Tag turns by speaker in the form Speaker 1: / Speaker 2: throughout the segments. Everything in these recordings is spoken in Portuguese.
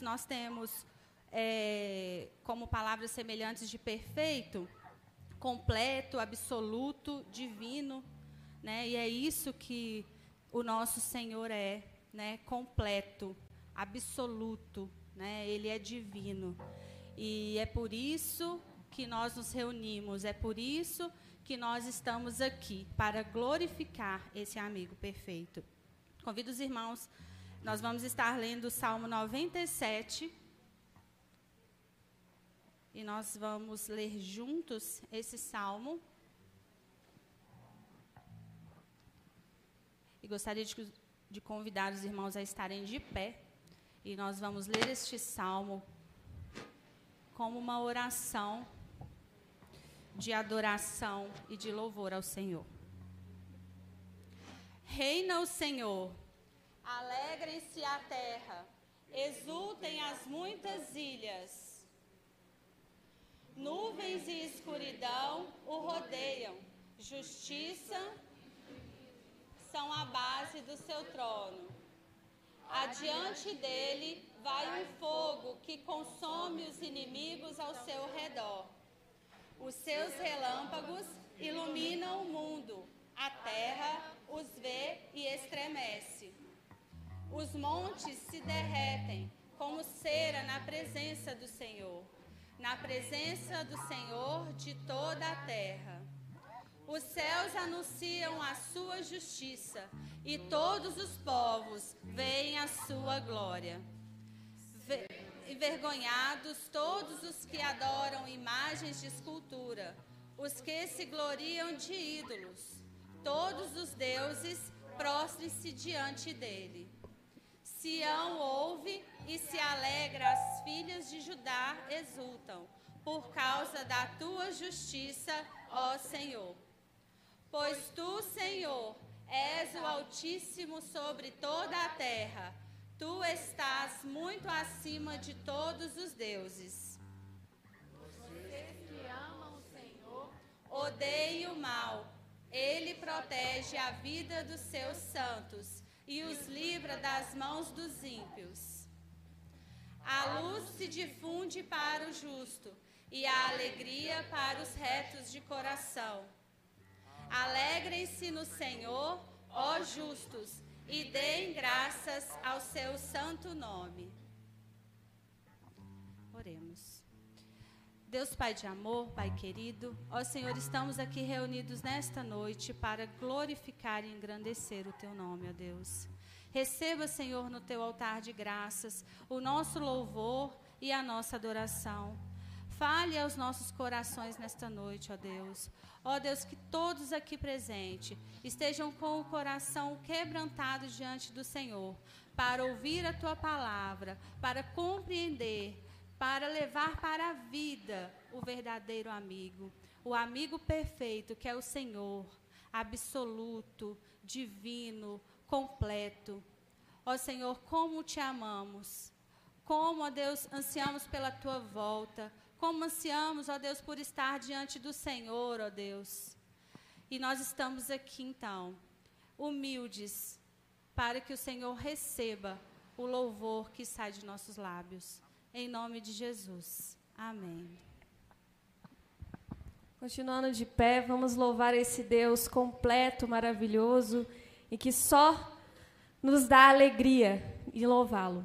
Speaker 1: nós temos é, como palavras semelhantes de perfeito, completo, absoluto, divino, né? E é isso que o nosso Senhor é, né? Completo, absoluto, né? Ele é divino. E é por isso que nós nos reunimos, é por isso que nós estamos aqui para glorificar esse amigo perfeito. Convido os irmãos, nós vamos estar lendo o Salmo 97. E nós vamos ler juntos esse salmo. E gostaria de, de convidar os irmãos a estarem de pé. E nós vamos ler este salmo como uma oração de adoração e de louvor ao Senhor. Reina o Senhor, alegrem-se a terra, exultem as muitas ilhas. Nuvens e escuridão o rodeiam, justiça são a base do seu trono. Adiante dele vai um fogo que consome os inimigos ao seu redor. Os seus relâmpagos iluminam o mundo, a terra os vê e estremece. Os montes se derretem como cera na presença do Senhor, na presença do Senhor de toda a terra. Os céus anunciam a sua justiça e todos os povos veem a sua glória envergonhados todos os que adoram imagens de escultura, os que se gloriam de ídolos. Todos os deuses prostrem-se diante dele. Sião ouve e se alegra, as filhas de Judá exultam, por causa da tua justiça, ó Senhor. Pois tu, Senhor, és o Altíssimo sobre toda a terra Tu estás muito acima de todos os deuses.
Speaker 2: Vocês que amam o Senhor,
Speaker 1: odeiem o mal. Ele protege a vida dos seus santos e os livra das mãos dos ímpios. A luz se difunde para o justo e a alegria para os retos de coração. Alegrem-se no Senhor, ó justos, e deem graças ao seu santo nome. Deus Pai de amor, Pai querido, ó Senhor, estamos aqui reunidos nesta noite para glorificar e engrandecer o teu nome, ó Deus. Receba, Senhor, no teu altar de graças o nosso louvor e a nossa adoração. Fale aos nossos corações nesta noite, ó Deus. Ó Deus, que todos aqui presentes estejam com o coração quebrantado diante do Senhor, para ouvir a tua palavra, para compreender, para levar para a vida o verdadeiro amigo, o amigo perfeito que é o Senhor, absoluto, divino, completo. Ó Senhor, como te amamos. Como, ó Deus, ansiamos pela tua volta, como ansiamos, ó Deus, por estar diante do Senhor, ó Deus. E nós estamos aqui, então, humildes, para que o Senhor receba o louvor que sai de nossos lábios. Em nome de Jesus. Amém.
Speaker 3: Continuando de pé, vamos louvar esse Deus completo, maravilhoso e que só nos dá alegria de louvá-lo.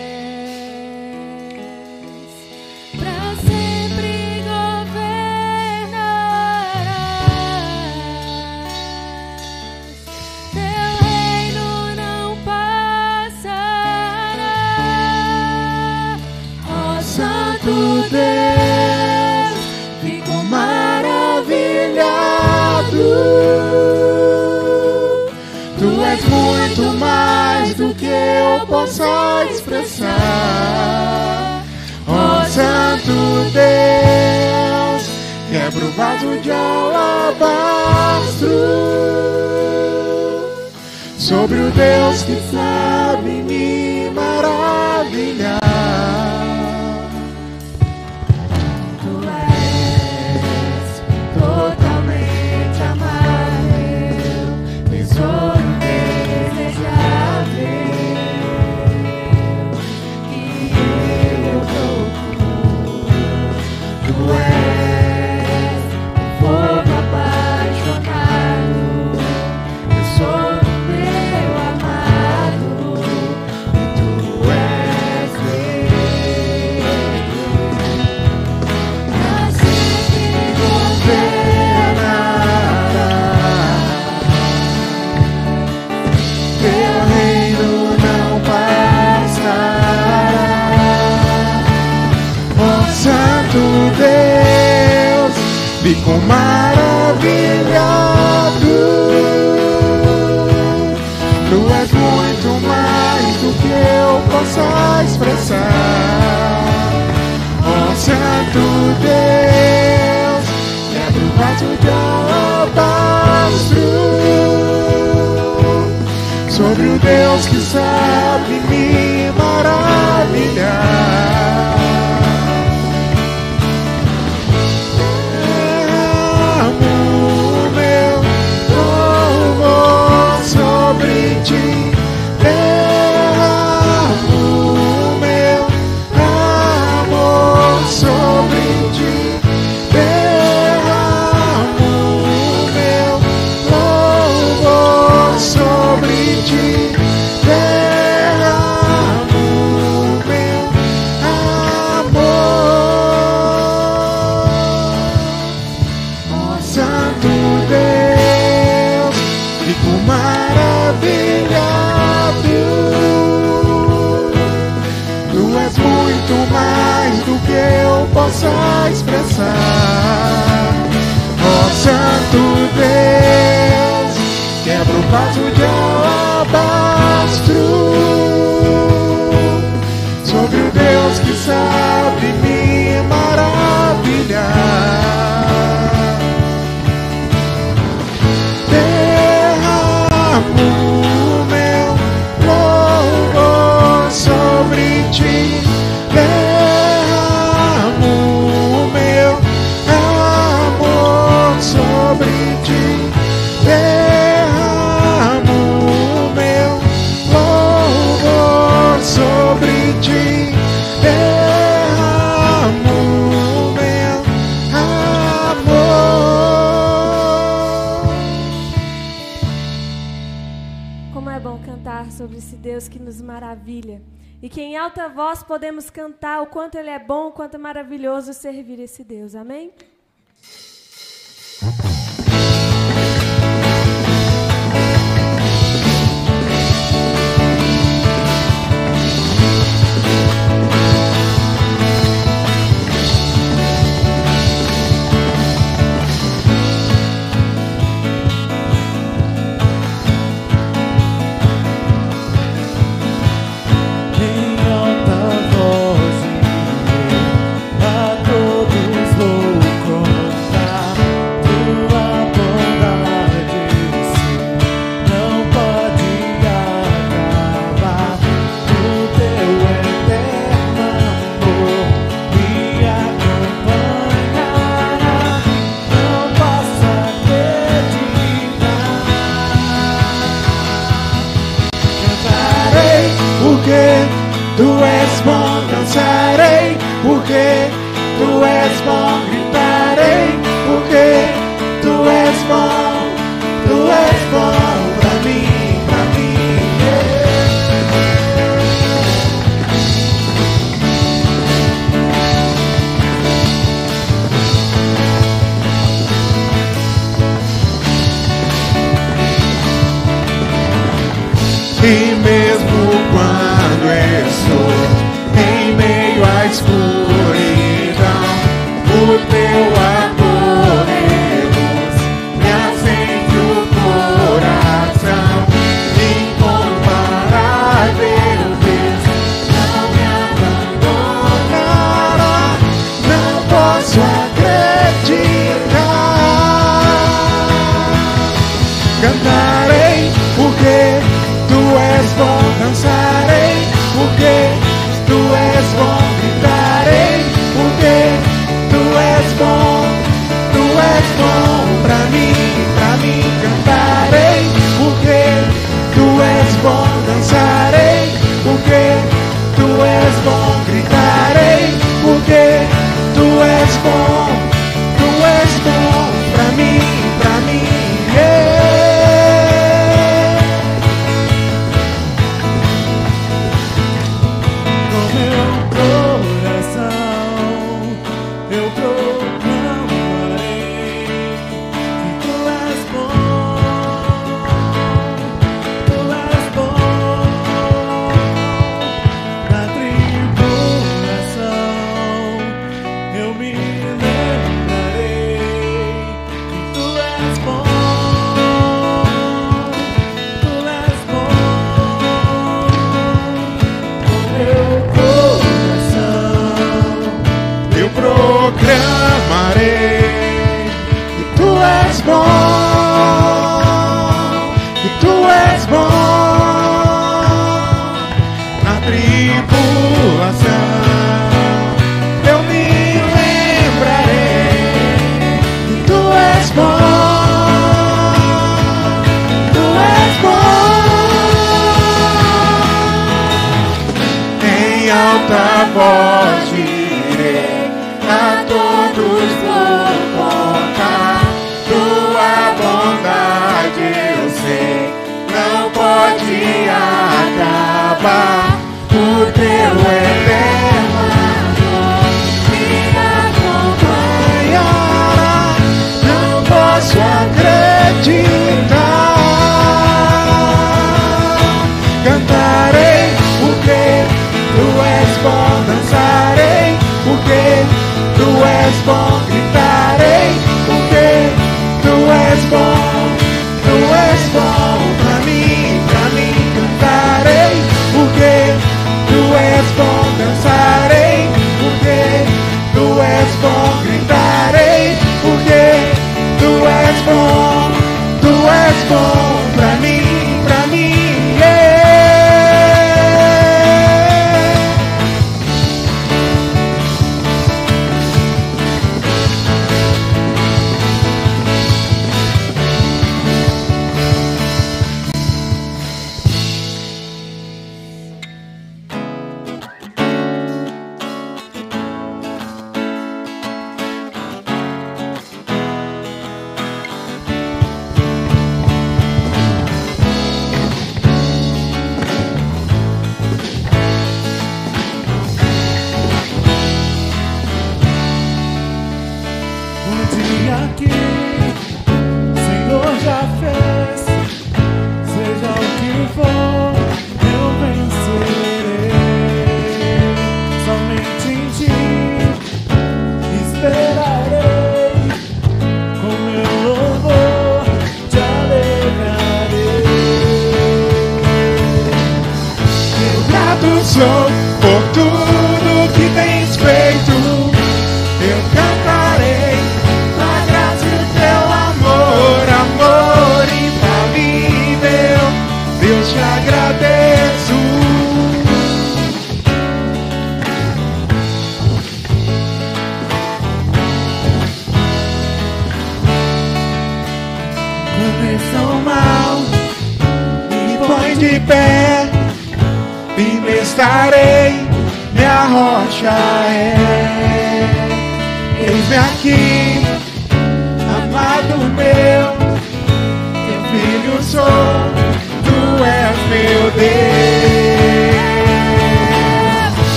Speaker 3: em alta voz podemos cantar o quanto Ele é bom, o quanto é maravilhoso servir esse Deus. Amém?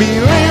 Speaker 4: Me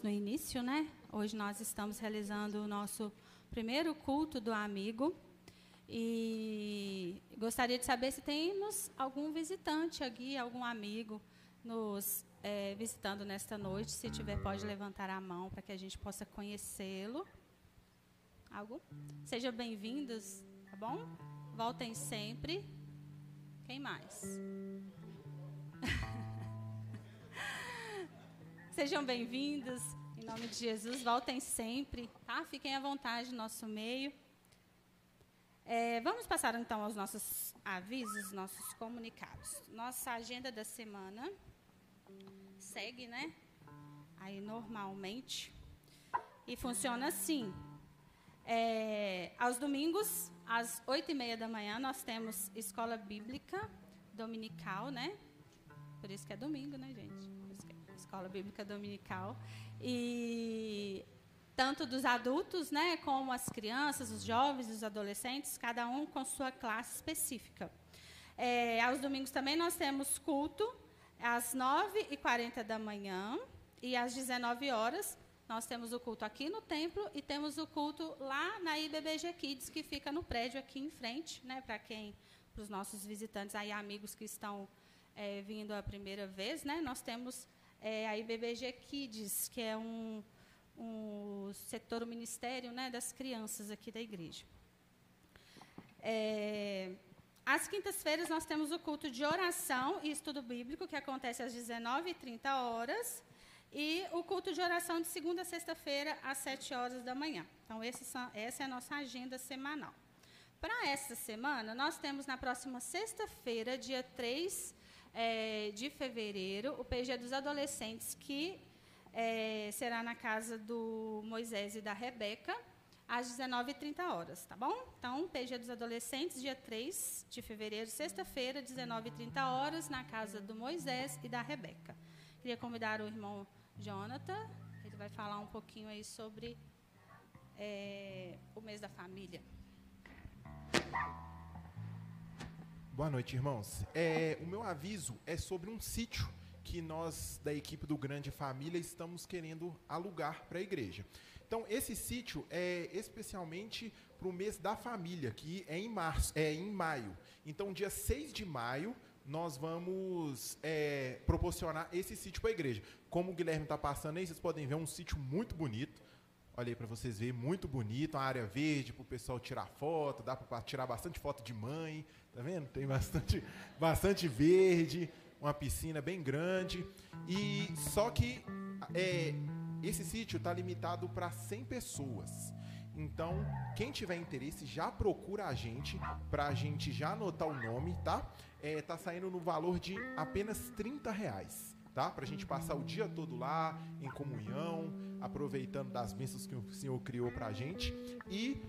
Speaker 1: no início, né? Hoje nós estamos realizando o nosso primeiro culto do amigo. E gostaria de saber se temos algum visitante aqui, algum amigo nos é, visitando nesta noite. Se tiver, pode levantar a mão para que a gente possa conhecê-lo. Algo? Sejam bem-vindos, tá bom? Voltem sempre. Quem mais? Sejam bem-vindos. Em nome de Jesus, voltem sempre, tá? Fiquem à vontade no nosso meio. É, vamos passar então aos nossos avisos, nossos comunicados. Nossa agenda da semana segue, né? Aí normalmente. E funciona assim. É, aos domingos, às oito e meia da manhã, nós temos escola bíblica dominical, né? Por isso que é domingo, né, gente? Escola bíblica dominical. E tanto dos adultos, né, como as crianças, os jovens, os adolescentes, cada um com sua classe específica. É, aos domingos também nós temos culto às 9h40 da manhã e às 19 horas nós temos o culto aqui no templo e temos o culto lá na IBBG Kids, que fica no prédio aqui em frente, né, para quem, para os nossos visitantes aí, amigos que estão é, vindo a primeira vez, né, nós temos é, a IBBG Kids, que é um, um setor, o ministério né, das crianças aqui da igreja. É, às quintas-feiras nós temos o culto de oração e estudo bíblico, que acontece às 19h30 horas. E o culto de oração de segunda a sexta-feira, às 7 horas da manhã. Então, são, essa é a nossa agenda semanal. Para essa semana, nós temos na próxima sexta-feira, dia 3 é, de fevereiro, o PG dos Adolescentes, que é, será na casa do Moisés e da Rebeca, às 19h30 horas, tá bom? Então, PG dos Adolescentes, dia 3 de fevereiro, sexta-feira, 19h30 horas, na casa do Moisés e da Rebeca. Queria convidar o irmão Jonathan, ele vai falar um pouquinho aí sobre é, o mês da família.
Speaker 5: Boa noite, irmãos. É, o meu aviso é sobre um sítio que nós, da equipe do Grande Família, estamos querendo alugar para a igreja. Então, esse sítio é especialmente para o mês da família, que é em março, é em maio. Então, dia 6 de maio, nós vamos é, proporcionar esse sítio para a igreja. Como o Guilherme está passando aí, vocês podem ver um sítio muito bonito. Olha aí para vocês verem, muito bonito, uma área verde para o pessoal tirar foto, dá para tirar bastante foto de mãe, tá vendo? Tem bastante, bastante verde, uma piscina bem grande. E só que é, esse sítio está limitado para 100 pessoas. Então, quem tiver interesse, já procura a gente, para a gente já anotar o nome, tá? É, tá saindo no valor de apenas 30 reais, tá? Para a gente passar o dia todo lá, em comunhão, aproveitando das bênçãos que o Senhor criou para a gente. E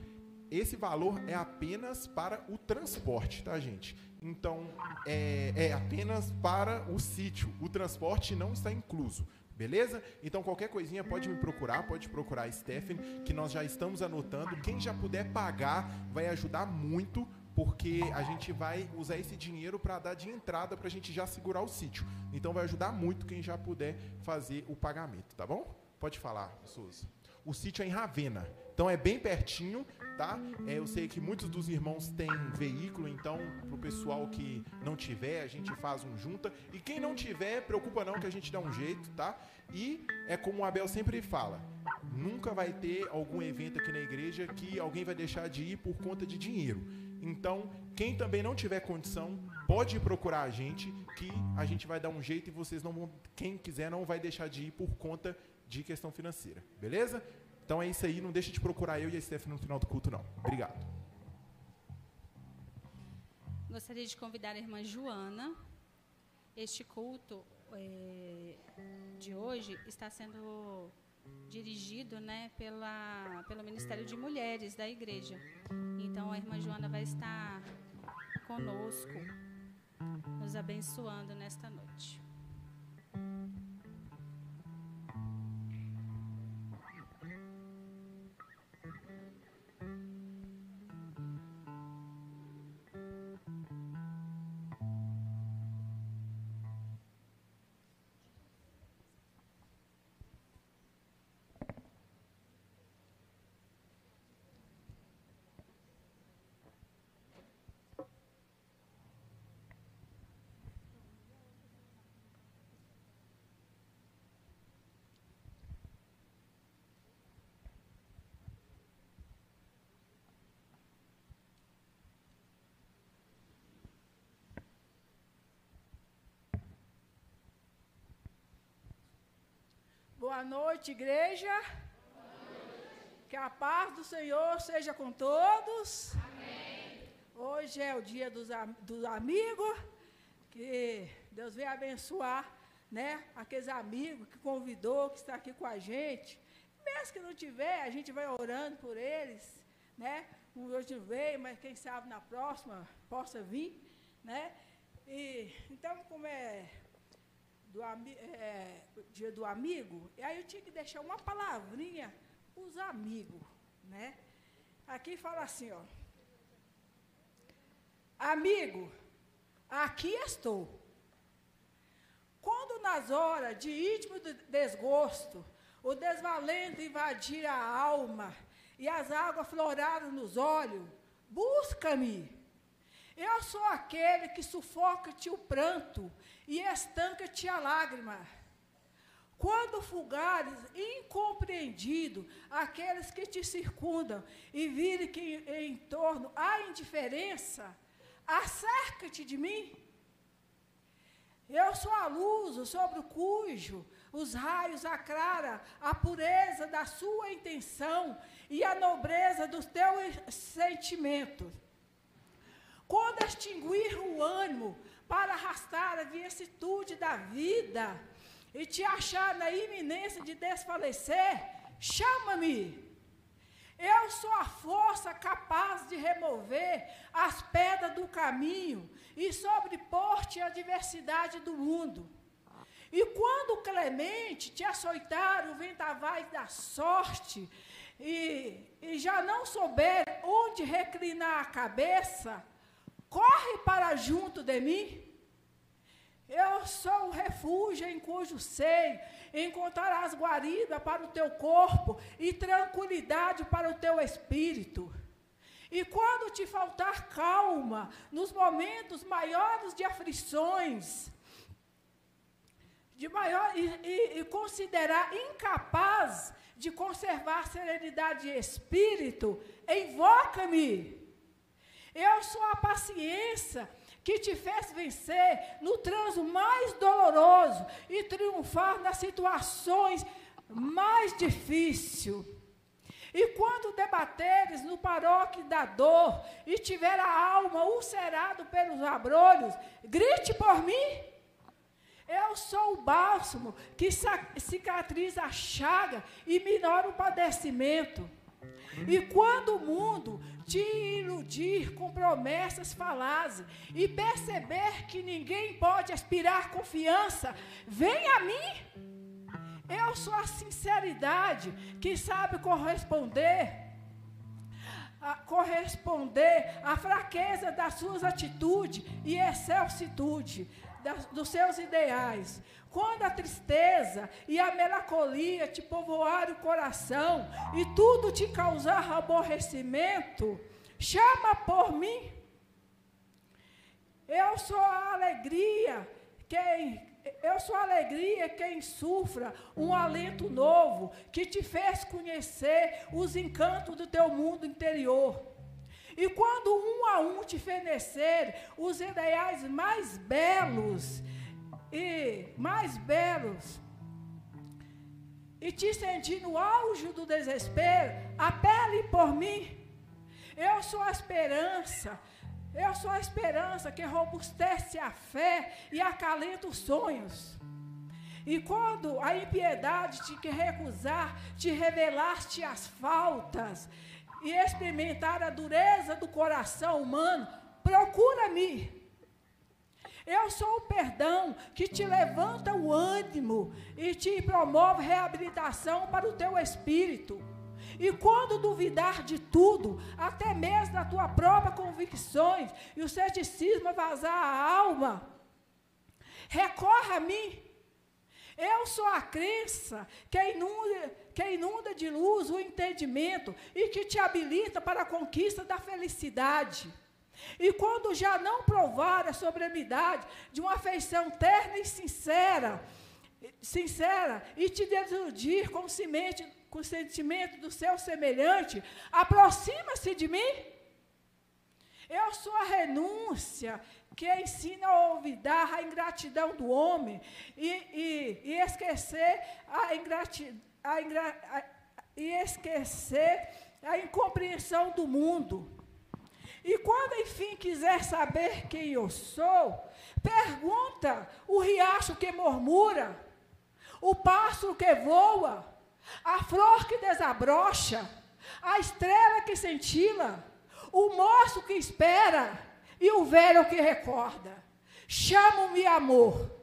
Speaker 5: esse valor é apenas para o transporte, tá, gente? Então, é, é apenas para o sítio. O transporte não está incluso. Beleza? Então qualquer coisinha pode me procurar, pode procurar a Stephanie, que nós já estamos anotando. Quem já puder pagar vai ajudar muito, porque a gente vai usar esse dinheiro para dar de entrada para a gente já segurar o sítio. Então vai ajudar muito quem já puder fazer o pagamento, tá bom? Pode falar, Souza. O sítio é em Ravena, então é bem pertinho, tá? É, eu sei que muitos dos irmãos têm veículo, então para o pessoal que não tiver, a gente faz um junta. E quem não tiver, preocupa não que a gente dá um jeito, tá? E é como o Abel sempre fala, nunca vai ter algum evento aqui na igreja que alguém vai deixar de ir por conta de dinheiro. Então, quem também não tiver condição, pode procurar a gente, que a gente vai dar um jeito e vocês não vão, quem quiser não vai deixar de ir por conta de questão financeira. Beleza? Então é isso aí, não deixe de procurar eu e a Stephanie no final do culto, não. Obrigado.
Speaker 1: Gostaria de convidar a irmã Joana. Este culto é, de hoje está sendo dirigido né, pela, pelo Ministério de Mulheres da igreja. Então a irmã Joana vai estar conosco, nos abençoando nesta noite.
Speaker 6: Boa noite, igreja. Que a paz do Senhor seja com todos. Hoje é o dia dos, dos amigos. Que Deus venha abençoar né, aqueles amigos que convidou, que está aqui com a gente. Mesmo que não tiver, a gente vai orando por eles. Né? Um hoje não veio, mas quem sabe na próxima possa vir. Né? E, então, como é do ami- é, dia do amigo, e aí eu tinha que deixar uma palavrinha os amigos, né? Aqui fala assim, ó. Amigo, aqui estou. Quando nas horas de íntimo de- desgosto, o desvalento invadir a alma e as águas floraram nos olhos, busca-me. Eu sou aquele que sufoca-te o pranto e estanca-te a lágrima. Quando fugares, incompreendido, aqueles que te circundam e virem que em torno há indiferença, acerca-te de mim. Eu sou a luz sobre o cujo os raios aclara a pureza da sua intenção e a nobreza dos teus sentimentos. Quando extinguir o ânimo para arrastar a vicissitude da vida e te achar na iminência de desfalecer, chama-me. Eu sou a força capaz de remover as pedras do caminho e sobrepor-te a diversidade do mundo. E quando clemente te açoitar o ventavais da sorte e, e já não souber onde reclinar a cabeça, corre para junto de mim. Eu sou o refúgio em cujo seio encontrarás guarida para o teu corpo e tranquilidade para o teu espírito. E quando te faltar calma nos momentos maiores de aflições, de maior e, e, e considerar incapaz de conservar serenidade de espírito, invoca-me. Eu sou a paciência que te fez vencer no transo mais doloroso e triunfar nas situações mais difíceis. E quando debateres no paróquio da dor e tiver a alma ulcerado pelos abrolhos, grite por mim. Eu sou o bálsamo que cicatriza a chaga e minora o padecimento. E quando o mundo te iludir com promessas falazes e perceber que ninguém pode aspirar confiança, vem a mim. Eu sou a sinceridade que sabe corresponder a corresponder à fraqueza das suas atitudes e excelsitude dos seus ideais. Quando a tristeza e a melancolia te povoarem o coração e tudo te causar aborrecimento, chama por mim. Eu sou a alegria quem eu sou a alegria quem sufra um alento novo que te fez conhecer os encantos do teu mundo interior. E quando um a um te fenecer os ideais mais belos e mais belos, e te sentir no auge do desespero, apele por mim. Eu sou a esperança. Eu sou a esperança que robustece a fé e acalenta os sonhos. E quando a impiedade te recusar, te revelar-te as faltas e experimentar a dureza do coração humano, procura-me. Eu sou o perdão que te levanta o ânimo e te promove reabilitação para o teu espírito. E quando duvidar de tudo, até mesmo da tua própria convicções, e o ceticismo vazar a alma, recorra a mim. Eu sou a crença que inunda, que inunda de luz o entendimento e que te habilita para a conquista da felicidade. E quando já não provar a sobremidade de uma afeição terna e sincera, sincera, e te desiludir com, semente, com o sentimento do seu semelhante, aproxima-se de mim. Eu sou a renúncia que ensina a olvidar a ingratidão do homem e, e, e esquecer a ingratidão. A a, e esquecer a incompreensão do mundo. E quando, enfim, quiser saber quem eu sou, pergunta o riacho que murmura, o pássaro que voa, a flor que desabrocha, a estrela que cintila, o moço que espera e o velho que recorda. Chamo-me amor.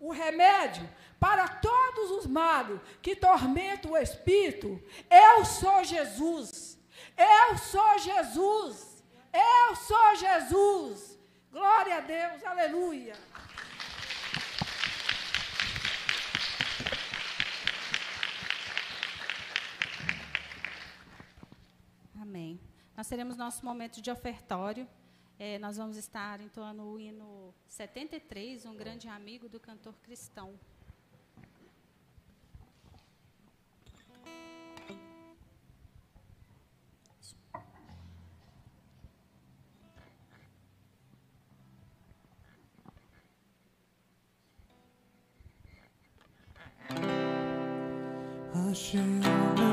Speaker 6: O remédio para todos os males que tormentam o espírito, eu sou Jesus. Eu sou Jesus. Eu sou Jesus. Glória a Deus. Aleluia.
Speaker 1: Amém. Nós teremos nosso momento de ofertório. É, nós vamos estar entoando o hino 73, um grande amigo do cantor cristão.
Speaker 7: Achei um grande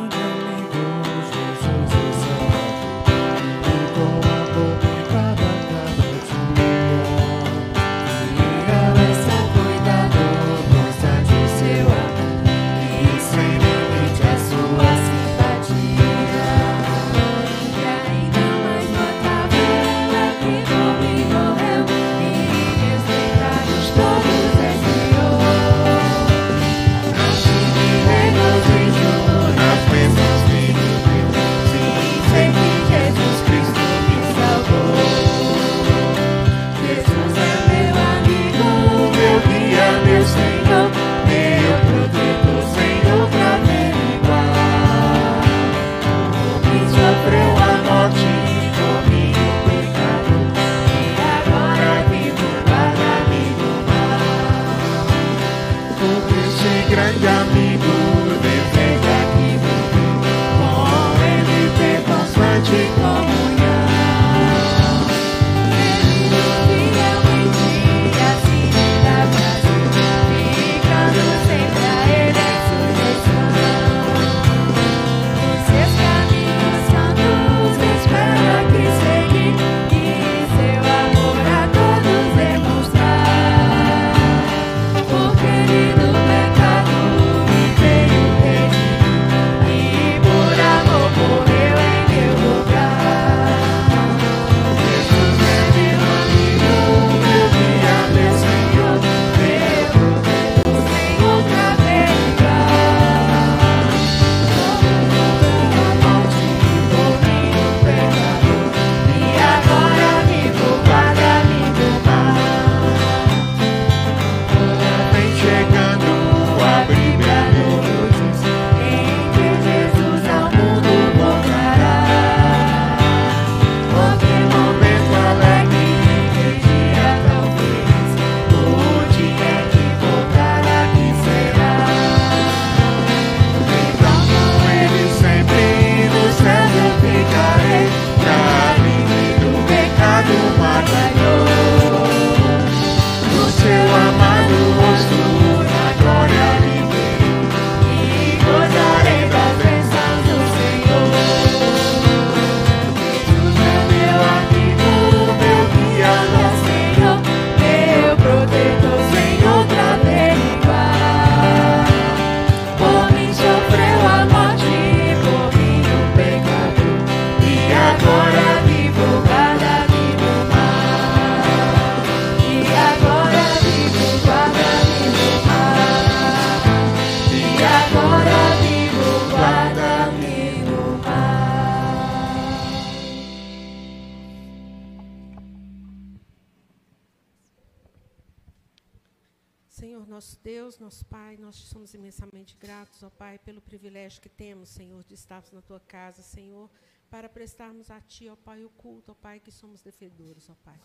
Speaker 2: Senhor,
Speaker 8: de estarmos na tua casa, Senhor, para prestarmos a Ti, ó Pai, o culto, ó Pai, que somos devedores, ó Pai.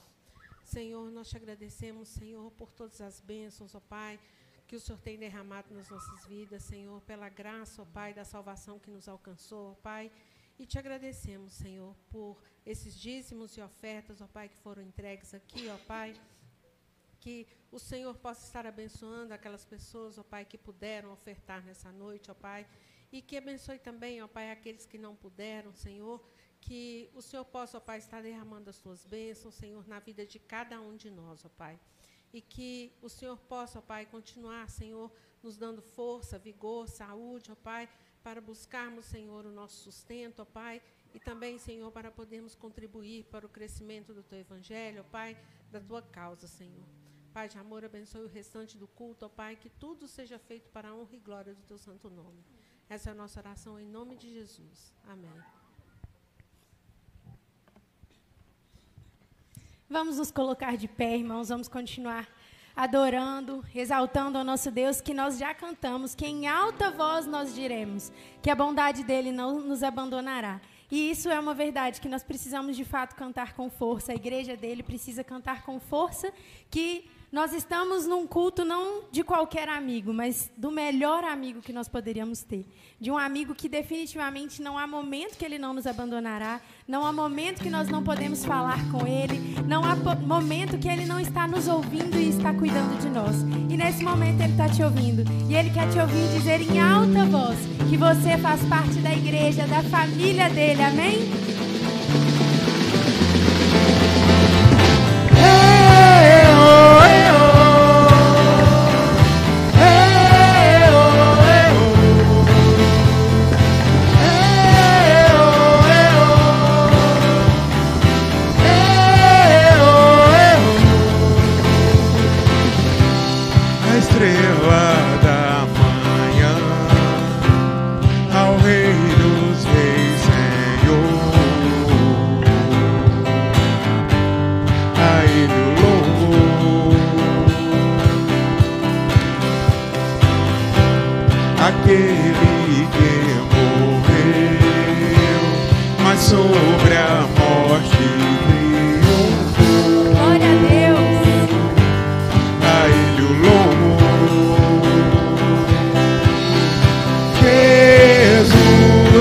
Speaker 8: Senhor, nós te agradecemos, Senhor, por todas as bênçãos, ó Pai, que o Senhor tem derramado nas nossas vidas, Senhor, pela graça, ó Pai, da salvação que nos alcançou, ó Pai. E te agradecemos, Senhor, por esses dízimos e ofertas, ó Pai, que foram entregues aqui, ó Pai, que o Senhor possa estar abençoando aquelas pessoas, ó Pai, que puderam ofertar nessa noite, ó Pai, e que abençoe também, ó Pai, aqueles que não puderam, Senhor, que o Senhor possa, ó Pai, estar derramando as suas bênçãos, Senhor, na vida de cada um de nós, ó Pai. E que o Senhor possa, ó Pai, continuar, Senhor, nos dando força, vigor, saúde, ó Pai, para buscarmos, Senhor, o nosso sustento, ó Pai, e também, Senhor, para podermos contribuir para o crescimento do Teu Evangelho, ó Pai, da Tua causa, Senhor. Pai de amor, abençoe o restante do culto, ó Pai, que tudo seja feito para a honra e glória do Teu santo nome. Essa é a nossa oração em nome de Jesus. Amém.
Speaker 7: Vamos nos colocar de pé, irmãos, vamos continuar adorando, exaltando ao nosso Deus, que nós já cantamos, que em alta voz nós diremos, que a bondade dele não nos abandonará. E isso é uma verdade que nós precisamos de fato cantar com força. A igreja dele precisa cantar com força que nós estamos num culto não de qualquer amigo, mas do melhor amigo que nós poderíamos ter. De um amigo que definitivamente não há momento que ele não nos abandonará, não há momento que nós não podemos falar com ele, não há momento que ele não está nos ouvindo e está cuidando de nós. E nesse momento ele está te ouvindo. E ele quer te ouvir dizer em alta voz que você faz parte da igreja, da família dele. Amém?
Speaker 4: A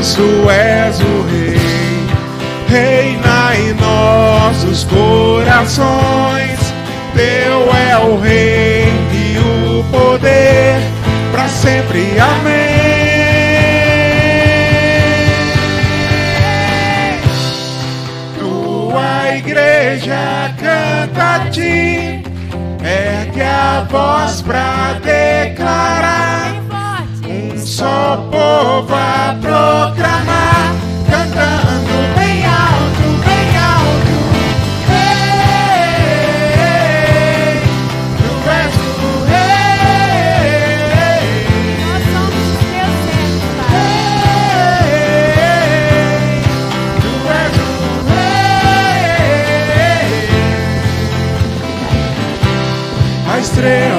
Speaker 4: Tu és o Rei, reina em nossos corações. Teu é o reino e o poder, para sempre. Amém. Tua igreja canta a ti, ergue a voz pra declarar. Só povo a proclamar, cantando bem alto, bem alto. Ei, tu és o rei.
Speaker 7: Nós somos os teus servos,
Speaker 4: tu és o rei. A estrela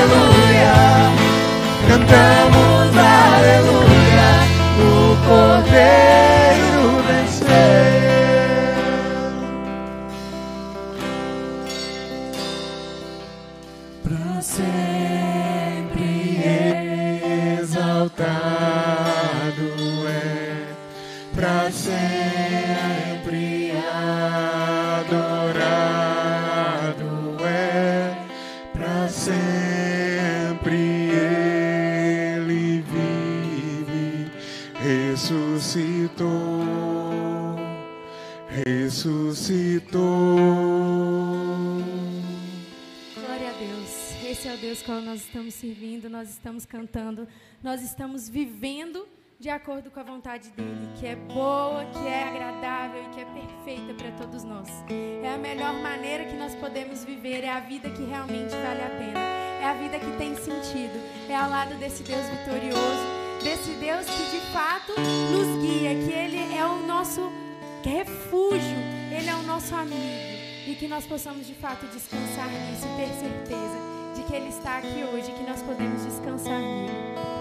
Speaker 4: aleluia,
Speaker 7: Deus qual nós estamos servindo, nós estamos cantando, nós estamos vivendo de acordo com a vontade dele, que é boa, que é agradável e que é perfeita para todos nós. É a melhor maneira que nós podemos viver, é a vida que realmente vale a pena. É a vida que tem sentido. É ao lado desse Deus vitorioso, desse Deus que de fato nos guia, que ele é o nosso refúgio, ele é o nosso amigo e que nós possamos de fato descansar nisso e ter certeza que Ele está aqui hoje, que nós podemos descansar nele.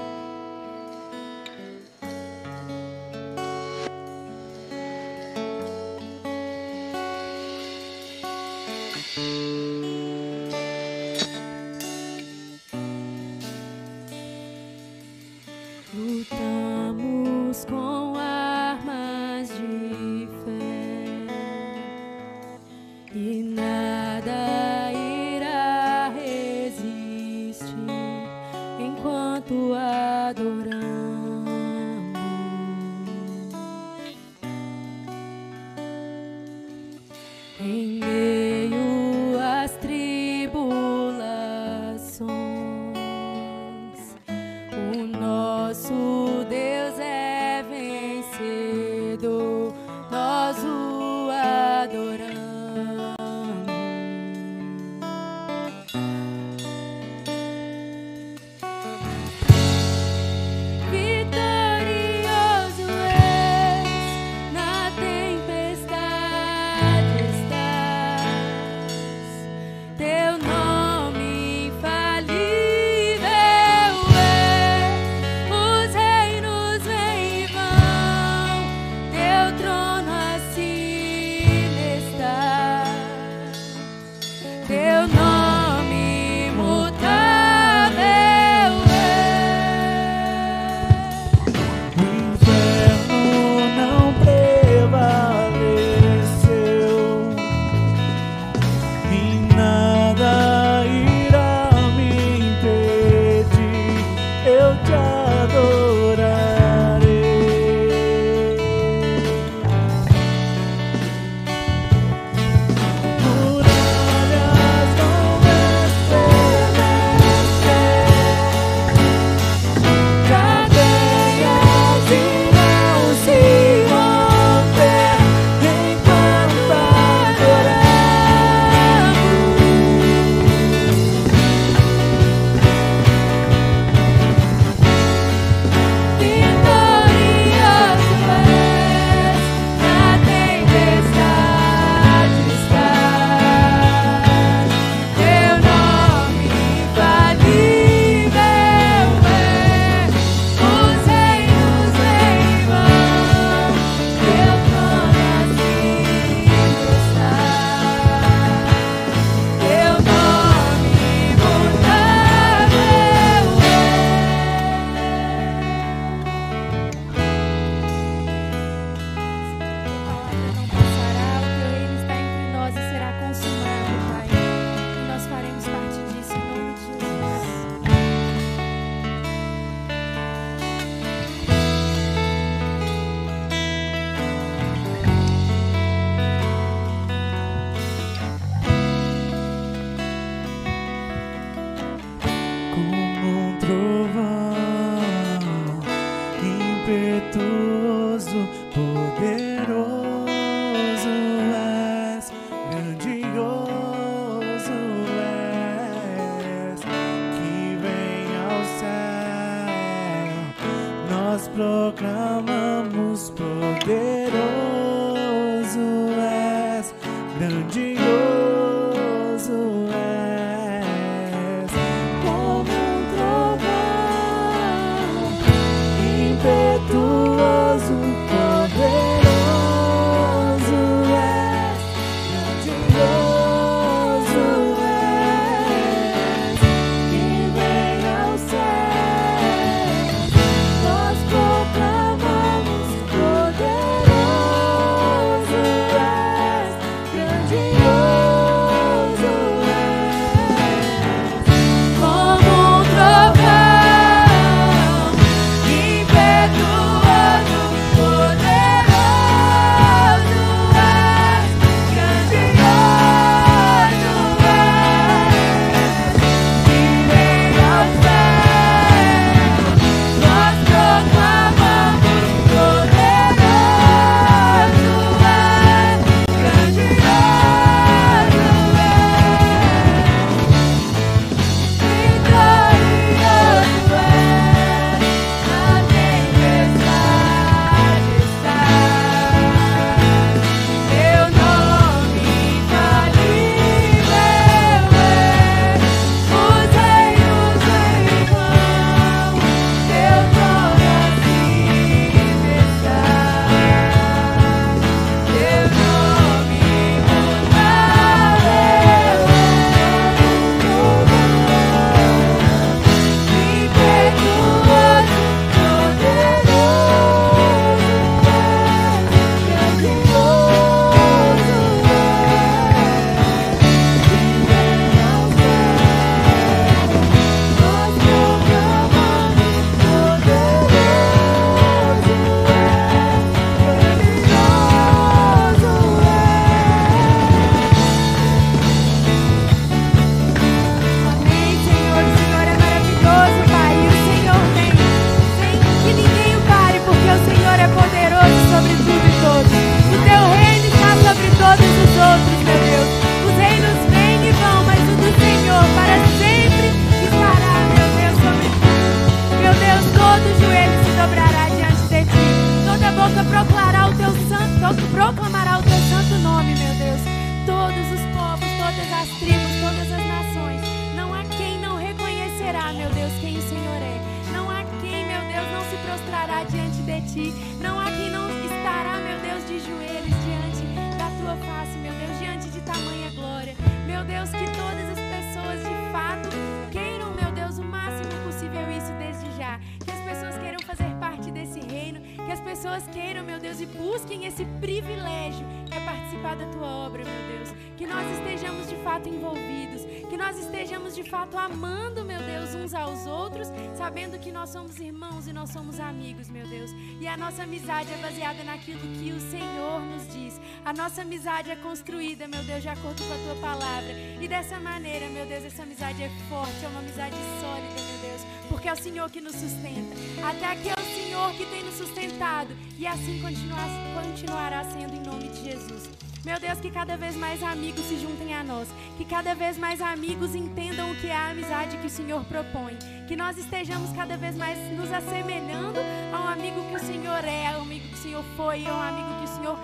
Speaker 7: Deus, de acordo com a tua palavra. E dessa maneira, meu Deus, essa amizade é forte, é uma amizade sólida, meu Deus, porque é o Senhor que nos sustenta. Até que é o Senhor que tem nos sustentado e assim continuar, continuará sendo em nome de Jesus. Meu Deus, que cada vez mais amigos se juntem a nós. Que cada vez mais amigos entendam o que é a amizade que o Senhor propõe. Que nós estejamos cada vez mais nos assemelhando a um amigo que o Senhor é, a um amigo que o Senhor foi, a um amigo que o Senhor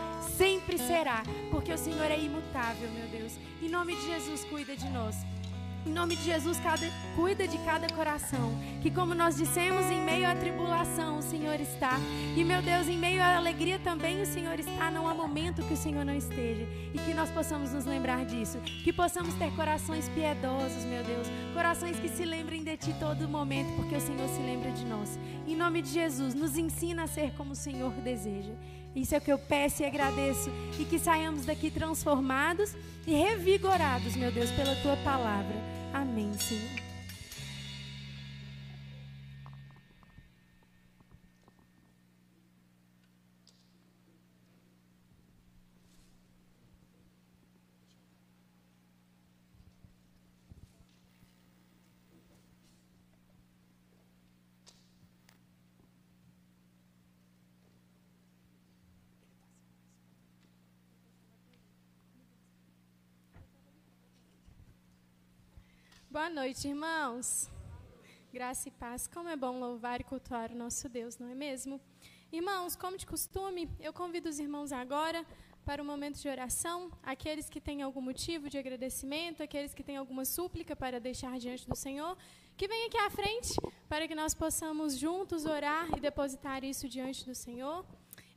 Speaker 7: será. Porque o Senhor é imutável, meu Deus. Em nome de Jesus, cuida de nós. Em nome de Jesus, cada- cuida de cada coração. Que, como nós dissemos, em meio à tribulação, o Senhor está. E, meu Deus, em meio à alegria também, o Senhor está. Não há momento que o Senhor não esteja. E que nós possamos nos lembrar disso. Que possamos ter corações piedosos, meu Deus. Corações que se lembrem de Ti todo momento, porque o Senhor se lembra de nós. Em nome de Jesus, nos ensina a ser como o Senhor deseja. Isso é o que eu peço e agradeço. E que saiamos daqui transformados e revigorados, meu Deus, pela tua palavra. Amém, Senhor. Boa noite, irmãos. Graça e paz. Como é bom louvar e cultuar o nosso Deus, não é mesmo? Irmãos, como de costume, eu convido os irmãos agora
Speaker 9: para o momento de oração, aqueles que têm algum motivo de agradecimento, aqueles que têm alguma súplica para deixar diante do Senhor, que venham aqui à frente para que nós possamos juntos orar e depositar isso diante do Senhor.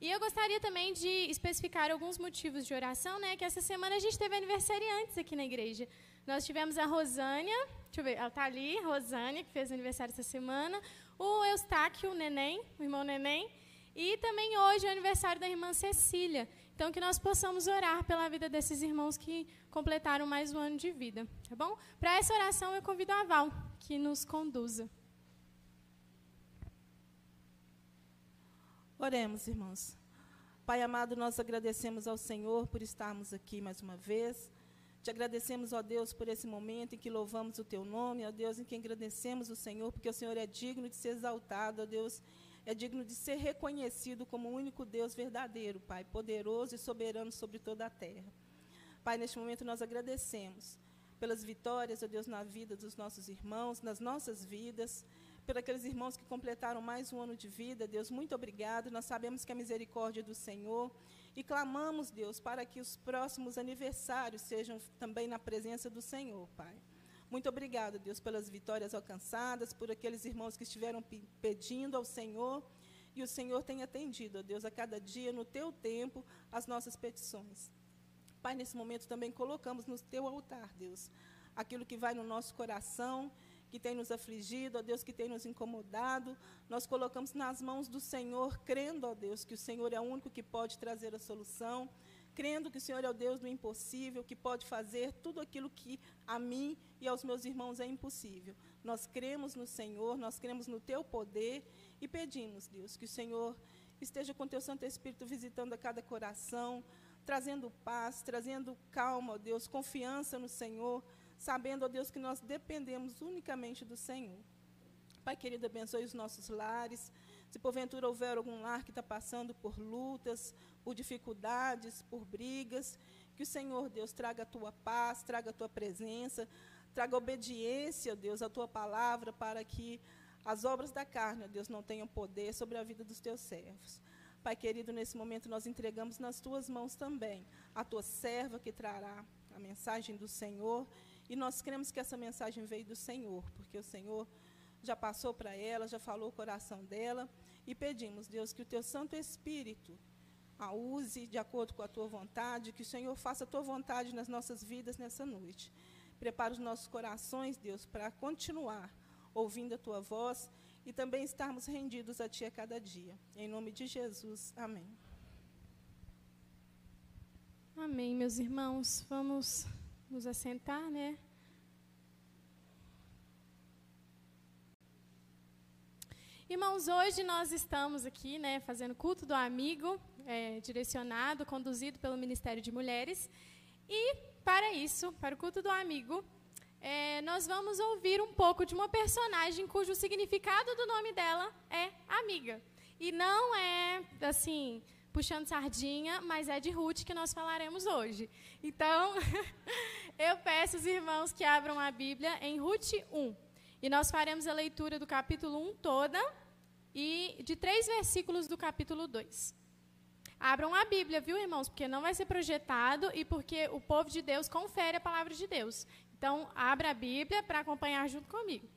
Speaker 9: E eu gostaria também de especificar alguns motivos de oração, né? Que essa semana a gente teve aniversariantes aqui na igreja. Nós tivemos a Rosânia, deixa eu ver, ela está ali, Rosânia, que fez aniversário essa semana, o Eustáquio, o Neném, o irmão Neném, e também hoje é o aniversário da irmã Cecília. Então, que nós possamos orar pela vida desses irmãos que completaram mais um ano de vida, tá bom? Para essa oração, eu convido a Val, que nos conduza.
Speaker 10: Oremos, irmãos. Pai amado, nós agradecemos ao Senhor por estarmos aqui mais uma vez. Te agradecemos, ó Deus, por esse momento em que louvamos o teu nome, ó Deus, em que agradecemos o Senhor, porque o Senhor é digno de ser exaltado, ó Deus, é digno de ser reconhecido como o único Deus verdadeiro, Pai, poderoso e soberano sobre toda a terra. Pai, neste momento nós agradecemos pelas vitórias, ó Deus, na vida dos nossos irmãos, nas nossas vidas por aqueles irmãos que completaram mais um ano de vida. Deus, muito obrigado. Nós sabemos que a misericórdia do Senhor. E clamamos, Deus, para que os próximos aniversários sejam também na presença do Senhor, Pai. Muito obrigado, Deus, pelas vitórias alcançadas, por aqueles irmãos que estiveram pedindo ao Senhor. E o Senhor tem atendido, ó Deus, a cada dia, no teu tempo, as nossas petições. Pai, nesse momento também colocamos no teu altar, Deus, aquilo que vai no nosso coração que tem nos afligido, ó Deus, que tem nos incomodado. Nós colocamos nas mãos do Senhor, crendo, ó Deus, que o Senhor é o único que pode trazer a solução, crendo que o Senhor é o Deus do impossível, que pode fazer tudo aquilo que a mim e aos meus irmãos é impossível. Nós cremos no Senhor, nós cremos no teu poder e pedimos, Deus, que o Senhor esteja com teu Santo Espírito visitando a cada coração, trazendo paz, trazendo calma, ó Deus, confiança no Senhor sabendo, ó Deus, que nós dependemos unicamente do Senhor. Pai querido, abençoe os nossos lares. Se porventura houver algum lar que está passando por lutas, por dificuldades, por brigas, que o Senhor, Deus, traga a tua paz, traga a tua presença, traga obediência, Deus, à tua palavra, para que as obras da carne, ó Deus, não tenham poder sobre a vida dos teus servos. Pai querido, nesse momento nós entregamos nas tuas mãos também a tua serva que trará a mensagem do Senhor e nós cremos que essa mensagem veio do Senhor, porque o Senhor já passou para ela, já falou o coração dela. E pedimos, Deus, que o teu Santo Espírito a use de acordo com a tua vontade, que o Senhor faça a tua vontade nas nossas vidas nessa noite. Prepara os nossos corações, Deus, para continuar ouvindo a tua voz e também estarmos rendidos a ti a cada dia. Em nome de Jesus. Amém.
Speaker 9: Amém, meus irmãos. Vamos nos assentar, né? Irmãos, hoje nós estamos aqui, né, fazendo culto do amigo, é, direcionado, conduzido pelo Ministério de Mulheres. E para isso, para o culto do amigo, é, nós vamos ouvir um pouco de uma personagem cujo significado do nome dela é amiga. E não é assim puxando sardinha, mas é de Ruth que nós falaremos hoje. Então, eu peço os irmãos que abram a Bíblia em Ruth 1. E nós faremos a leitura do capítulo 1 toda e de três versículos do capítulo 2. Abram a Bíblia, viu, irmãos? Porque não vai ser projetado e porque o povo de Deus confere a palavra de Deus. Então, abra a Bíblia para acompanhar junto comigo.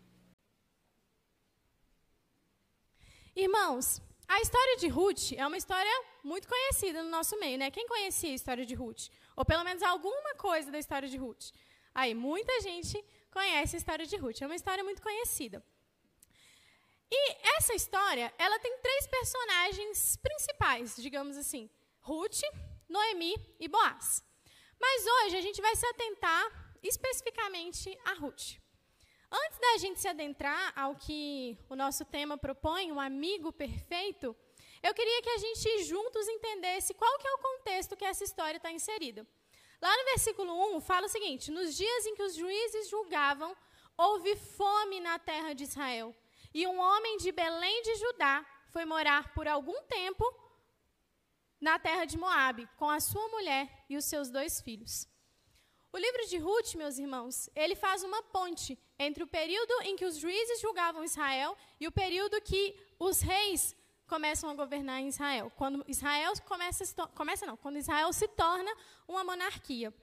Speaker 9: Irmãos, a história de Ruth é uma história muito conhecida no nosso meio, né? Quem conhecia a história de Ruth? Ou pelo menos alguma coisa da história de Ruth? Aí, muita gente conhece a história de Ruth. É uma história muito conhecida. E essa história, ela tem três personagens principais, digamos assim: Ruth, Noemi e Boaz. Mas hoje a gente vai se atentar especificamente a Ruth. Antes da gente se adentrar ao que o nosso tema propõe, um amigo perfeito, eu queria que a gente juntos entendesse qual que é o contexto que essa história está inserida. Lá no versículo 1 fala o seguinte: Nos dias em que os juízes julgavam, houve fome na terra de Israel, e um homem de Belém de Judá foi morar por algum tempo na terra de Moabe, com a sua mulher e os seus dois filhos. O livro de Ruth, meus irmãos, ele faz uma ponte entre o período em que os juízes julgavam Israel e o período que os reis começam a governar em Israel. Quando Israel começa, começa não, quando Israel se torna uma monarquia.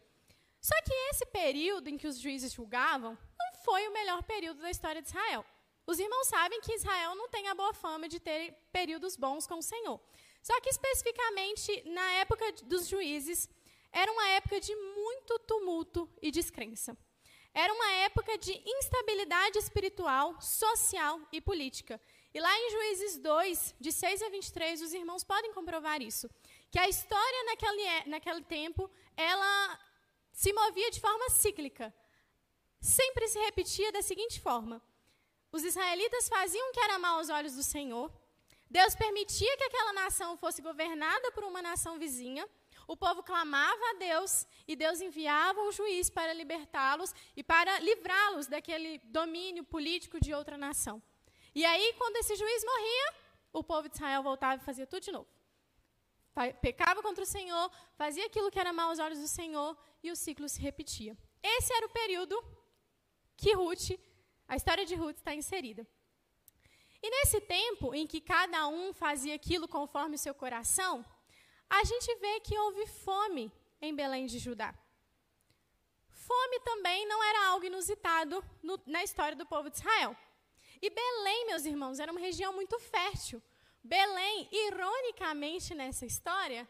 Speaker 9: Só que esse período em que os juízes julgavam não foi o melhor período da história de Israel. Os irmãos sabem que Israel não tem a boa fama de ter períodos bons com o Senhor. Só que especificamente na época dos juízes, era uma época de muito tumulto e descrença. Era uma época de instabilidade espiritual, social e política. E lá em Juízes 2, de 6 a 23, os irmãos podem comprovar isso. Que a história naquele, naquele tempo, ela se movia de forma cíclica. Sempre se repetia da seguinte forma: os israelitas faziam o que era mal aos olhos do Senhor, Deus permitia que aquela nação fosse governada por uma nação vizinha, o povo clamava a Deus e Deus enviava um juiz para libertá-los e para livrá-los daquele domínio político de outra nação. E aí, quando esse juiz morria, o povo de Israel voltava e fazia tudo de novo. Pecava contra o Senhor, fazia aquilo que era mal aos olhos do Senhor e o ciclo se repetia. Esse era o período que Ruth, a história de Ruth está inserida. E nesse tempo em que cada um fazia aquilo conforme o seu coração, a gente vê que houve fome em Belém de Judá. Fome também não era algo inusitado no- na história do povo de Israel. E Belém, meus irmãos, era uma região muito fértil. Belém, ironicamente nessa história,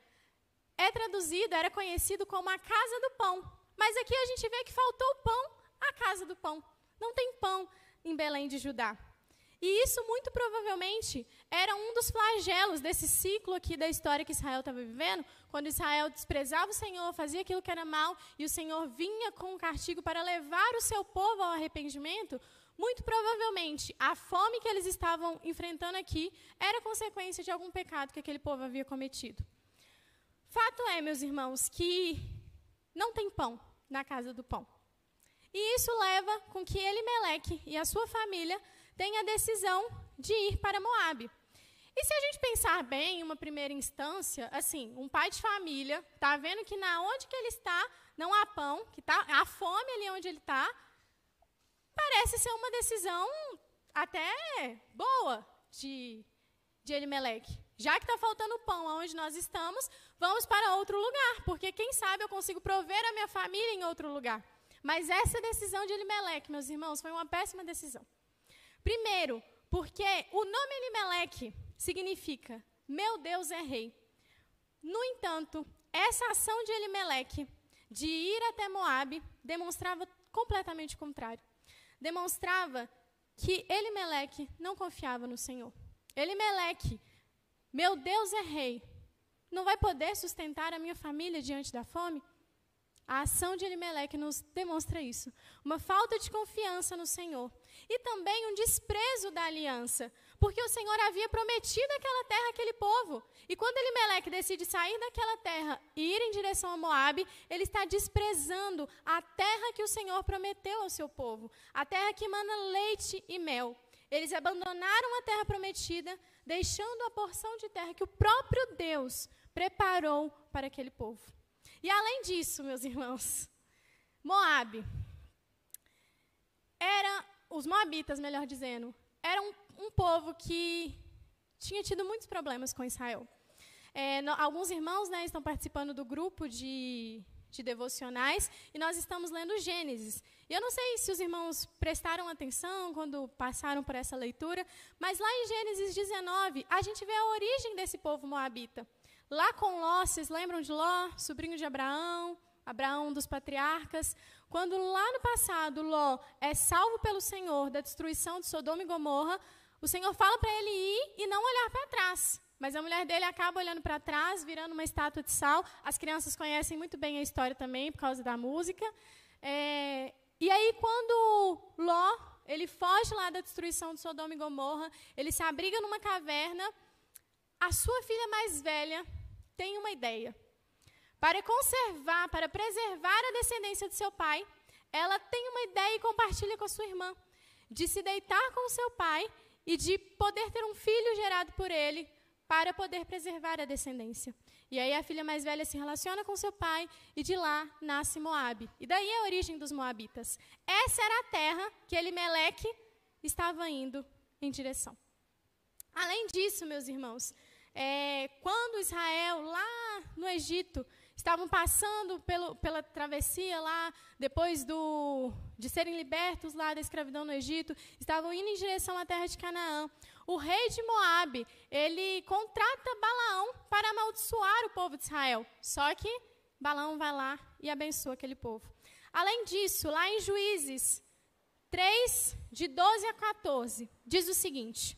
Speaker 9: é traduzido, era conhecido como a casa do pão. Mas aqui a gente vê que faltou pão à casa do pão. Não tem pão em Belém de Judá. E isso, muito provavelmente, era um dos flagelos desse ciclo aqui da história que Israel estava vivendo, quando Israel desprezava o Senhor, fazia aquilo que era mal, e o Senhor vinha com um castigo para levar o seu povo ao arrependimento. Muito provavelmente, a fome que eles estavam enfrentando aqui era consequência de algum pecado que aquele povo havia cometido. Fato é, meus irmãos, que não tem pão na casa do pão. E isso leva com que Elimeleque e a sua família tenham a decisão de ir para Moabe. E se a gente pensar bem, em uma primeira instância, assim, um pai de família está vendo que na onde que ele está não há pão, que tá há fome ali onde ele está, parece ser uma decisão até boa de, de Elimeleque. Já que está faltando pão onde nós estamos, vamos para outro lugar, porque quem sabe eu consigo prover a minha família em outro lugar. Mas essa decisão de Elimeleque, meus irmãos, foi uma péssima decisão. Primeiro, porque o nome Elimeleque significa meu Deus é rei. No entanto, essa ação de Elimeleque de ir até Moabe demonstrava completamente o contrário. Demonstrava que Elimeleque não confiava no Senhor. Elimeleque, meu Deus é rei, não vai poder sustentar a minha família diante da fome? A ação de Elimeleque nos demonstra isso. Uma falta de confiança no Senhor. E também um desprezo da aliança. Porque o Senhor havia prometido aquela terra àquele povo. E quando Elimeleque decide sair daquela terra e ir em direção a Moabe, ele está desprezando a terra que o Senhor prometeu ao seu povo. A terra que emana leite e mel. Eles abandonaram a terra prometida, deixando a porção de terra que o próprio Deus preparou para aquele povo. E além disso, meus irmãos, Moabe era, os moabitas, melhor dizendo, era um, um povo que tinha tido muitos problemas com Israel. É, no, alguns irmãos né, estão participando do grupo de, de devocionais e nós estamos lendo Gênesis. E eu não sei se os irmãos prestaram atenção quando passaram por essa leitura, mas lá em Gênesis 19, a gente vê a origem desse povo moabita. Lá com Ló, vocês lembram de Ló, sobrinho de Abraão, Abraão dos patriarcas? Quando lá no passado Ló é salvo pelo Senhor da destruição de Sodoma e Gomorra, o Senhor fala para ele ir e não olhar para trás. Mas a mulher dele acaba olhando para trás, virando uma estátua de sal. As crianças conhecem muito bem a história também, por causa da música. É, e aí, quando Ló ele foge lá da destruição de Sodoma e Gomorra, ele se abriga numa caverna, a sua filha mais velha tem uma ideia. Para conservar, para preservar a descendência de seu pai, ela tem uma ideia e compartilha com a sua irmã de se deitar com seu pai e de poder ter um filho gerado por ele para poder preservar a descendência. E aí a filha mais velha se relaciona com seu pai e de lá nasce Moabe. E daí a origem dos moabitas. Essa era a terra que Elimeleque estava indo em direção. Além disso, meus irmãos, é, quando Israel, lá no Egito, estavam passando pelo, pela travessia lá, depois do, de serem libertos lá da escravidão no Egito, estavam indo em direção à terra de Canaã. O rei de Moabe, ele contrata Balaão para amaldiçoar o povo de Israel. Só que Balaão vai lá e abençoa aquele povo. Além disso, lá em Juízes 3, de 12 a 14, diz o seguinte: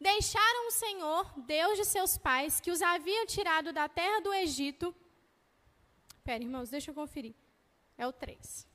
Speaker 9: Deixaram o Senhor, Deus de seus pais, que os havia tirado da terra do Egito. Pera, irmãos, deixa eu conferir. É o 3.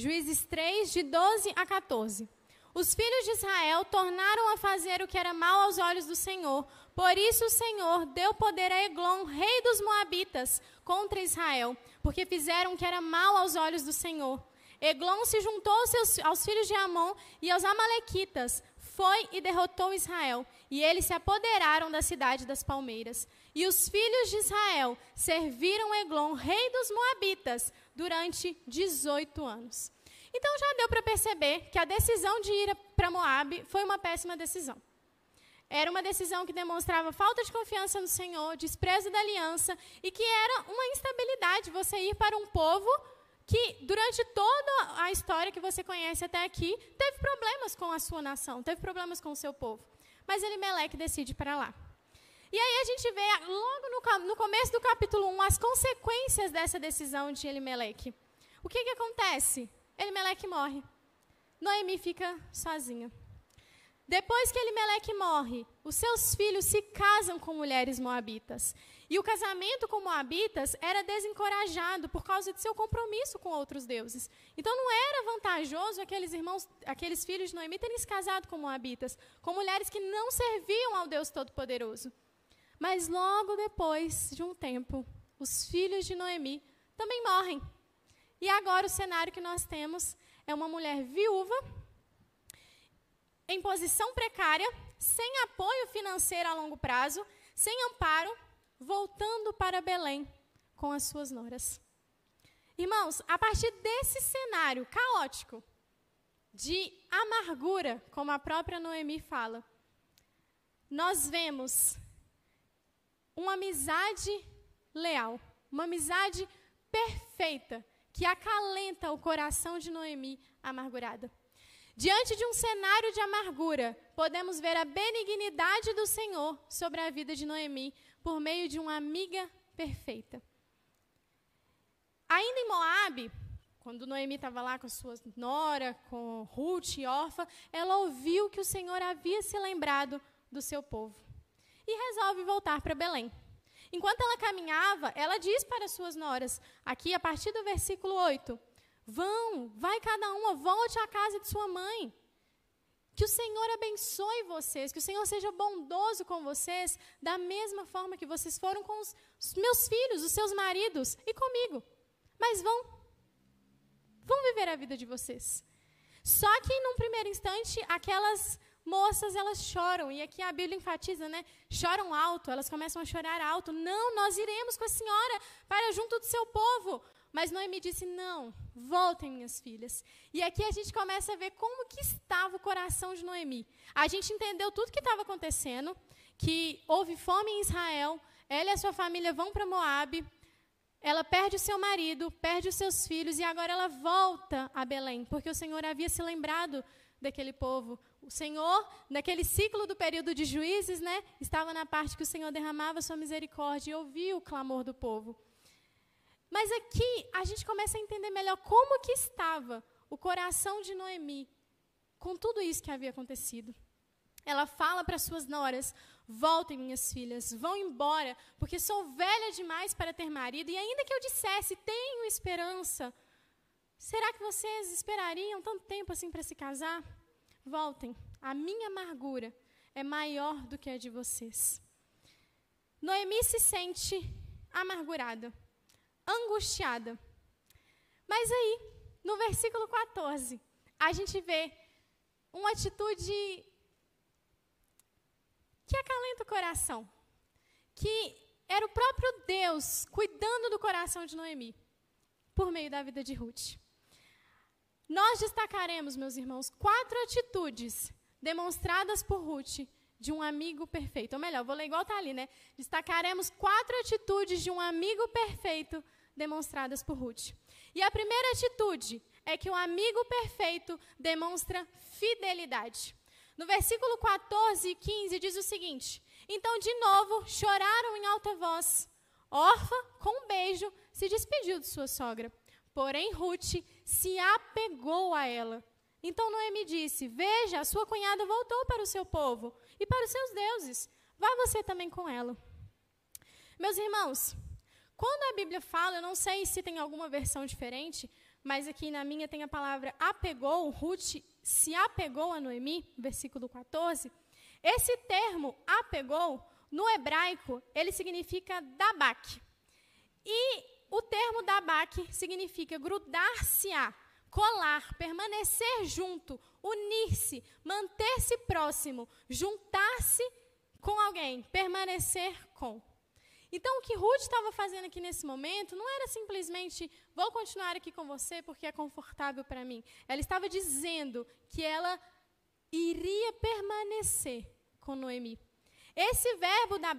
Speaker 9: Juízes 3, de 12 a 14. Os filhos de Israel tornaram a fazer o que era mal aos olhos do Senhor. Por isso o Senhor deu poder a Eglon, rei dos Moabitas, contra Israel, porque fizeram o que era mal aos olhos do Senhor. Eglon se juntou aos, seus, aos filhos de Amon e aos Amalequitas, foi e derrotou Israel, e eles se apoderaram da cidade das palmeiras. E os filhos de Israel serviram Eglon, rei dos Moabitas, durante 18 anos. Então já deu para perceber que a decisão de ir para Moabe foi uma péssima decisão. Era uma decisão que demonstrava falta de confiança no Senhor, desprezo da aliança e que era uma instabilidade você ir para um povo que, durante toda a história que você conhece até aqui, teve problemas com a sua nação, teve problemas com o seu povo. Mas Elimelec decide para lá. E aí a gente vê, logo no, no começo do capítulo 1, as consequências dessa decisão de Elimelec. O que, que acontece? Elimelec morre. Noemi fica sozinha. Depois que Elimelec morre, os seus filhos se casam com mulheres moabitas. E o casamento com moabitas era desencorajado por causa de seu compromisso com outros deuses. Então não era vantajoso aqueles irmãos, aqueles filhos de Noemi terem se casado com moabitas, com mulheres que não serviam ao Deus Todo-Poderoso. Mas logo depois de um tempo, os filhos de Noemi também morrem. E agora o cenário que nós temos é uma mulher viúva, em posição precária, sem apoio financeiro a longo prazo, sem amparo, voltando para Belém com as suas noras. Irmãos, a partir desse cenário caótico, de amargura, como a própria Noemi fala, nós vemos uma amizade leal, uma amizade perfeita que acalenta o coração de Noemi amargurada. Diante de um cenário de amargura, podemos ver a benignidade do Senhor sobre a vida de Noemi por meio de uma amiga perfeita. Ainda em Moabe, quando Noemi estava lá com a sua nora, com Ruth e Orfa, ela ouviu que o Senhor havia se lembrado do seu povo e resolve voltar para Belém. Enquanto ela caminhava, ela diz para suas noras, aqui a partir do versículo 8: Vão, vai cada uma, volte à casa de sua mãe. Que o Senhor abençoe vocês, que o Senhor seja bondoso com vocês, da mesma forma que vocês foram com os, os meus filhos, os seus maridos e comigo. Mas vão, vão viver a vida de vocês. Só que, num primeiro instante, aquelas moças elas choram, e aqui a Bíblia enfatiza, né? Choram alto, elas começam a chorar alto. Não, nós iremos com a senhora para junto do seu povo. Mas Noemi disse: Não, voltem, minhas filhas. E aqui a gente começa a ver como que estava o coração de Noemi. A gente entendeu tudo que estava acontecendo, que houve fome em Israel, ela e a sua família vão para Moabe, ela perde o seu marido, perde os seus filhos e agora ela volta a Belém, porque o Senhor havia se lembrado daquele povo. O Senhor, naquele ciclo do período de juízes, né, estava na parte que o Senhor derramava sua misericórdia e ouvia o clamor do povo. Mas aqui a gente começa a entender melhor como que estava o coração de Noemi com tudo isso que havia acontecido. Ela fala para suas noras: Voltem, minhas filhas, vão embora, porque sou velha demais para ter marido, e ainda que eu dissesse, tenho esperança, será que vocês esperariam tanto tempo assim para se casar? Voltem, a minha amargura é maior do que a de vocês. Noemi se sente amargurada, angustiada. Mas aí, no versículo 14, a gente vê uma atitude que acalenta o coração, que era o próprio Deus cuidando do coração de Noemi. por meio da vida de Ruth. Nós destacaremos, meus irmãos, quatro atitudes demonstradas por Ruth de um amigo perfeito. Ou melhor, vou ler igual está ali, né? Destacaremos quatro atitudes de um amigo perfeito demonstradas por Ruth. E a primeira atitude é que o amigo perfeito demonstra fidelidade. No versículo 14 e 15 diz o seguinte: Então de novo choraram em alta voz. Orfa, com um beijo, se despediu de sua sogra. Porém, Ruth se apegou a ela. Então Noemi disse: Veja, a sua cunhada voltou para o seu povo e para os seus deuses. Vá você também com ela. Meus irmãos, quando a Bíblia fala, eu não sei se tem alguma versão diferente, mas aqui na minha tem a palavra apegou, Ruth se apegou a Noemi, versículo 14. Esse termo apegou, no hebraico, ele significa dabak. E o termo dabak significa grudar-se-a, colar, permanecer junto, unir-se, manter-se próximo, juntar-se com alguém, permanecer com. Então, o que Ruth estava fazendo aqui nesse momento não era simplesmente vou continuar aqui com você porque é confortável para mim. Ela estava dizendo que ela iria permanecer com Noemi. Esse verbo da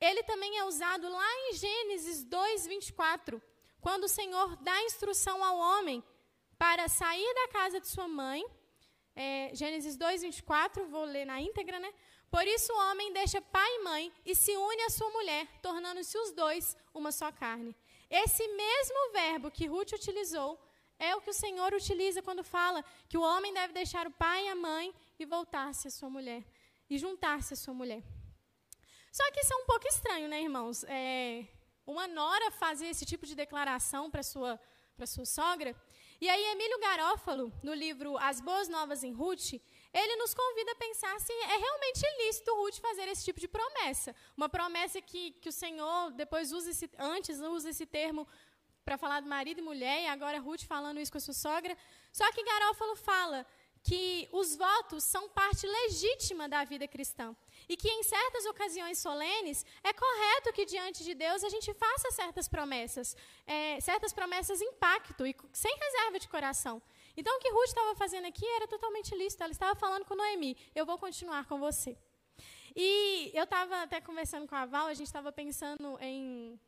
Speaker 9: ele também é usado lá em Gênesis 2, 24, quando o Senhor dá instrução ao homem para sair da casa de sua mãe. É, Gênesis 2, 24, vou ler na íntegra, né? Por isso o homem deixa pai e mãe e se une à sua mulher, tornando-se os dois uma só carne. Esse mesmo verbo que Ruth utilizou é o que o Senhor utiliza quando fala que o homem deve deixar o pai e a mãe e voltar-se à sua mulher, e juntar-se à sua mulher. Só que isso é um pouco estranho, né, irmãos? É, uma nora fazer esse tipo de declaração para sua para sua sogra. E aí Emílio Garófalo, no livro As Boas Novas em Ruth, ele nos convida a pensar se é realmente lícito Ruth fazer esse tipo de promessa. Uma promessa que, que o Senhor depois usa esse, antes usa esse termo para falar de marido e mulher, e agora Ruth falando isso com a sua sogra. Só que Garófalo fala que os votos são parte legítima da vida cristã. E que em certas ocasiões solenes é correto que diante de Deus a gente faça certas promessas, é, certas promessas em pacto e sem reserva de coração. Então, o que Ruth estava fazendo aqui era totalmente lícito. Ela estava falando com Noemi: Eu vou continuar com você. E eu estava até conversando com a Val, a gente estava pensando em.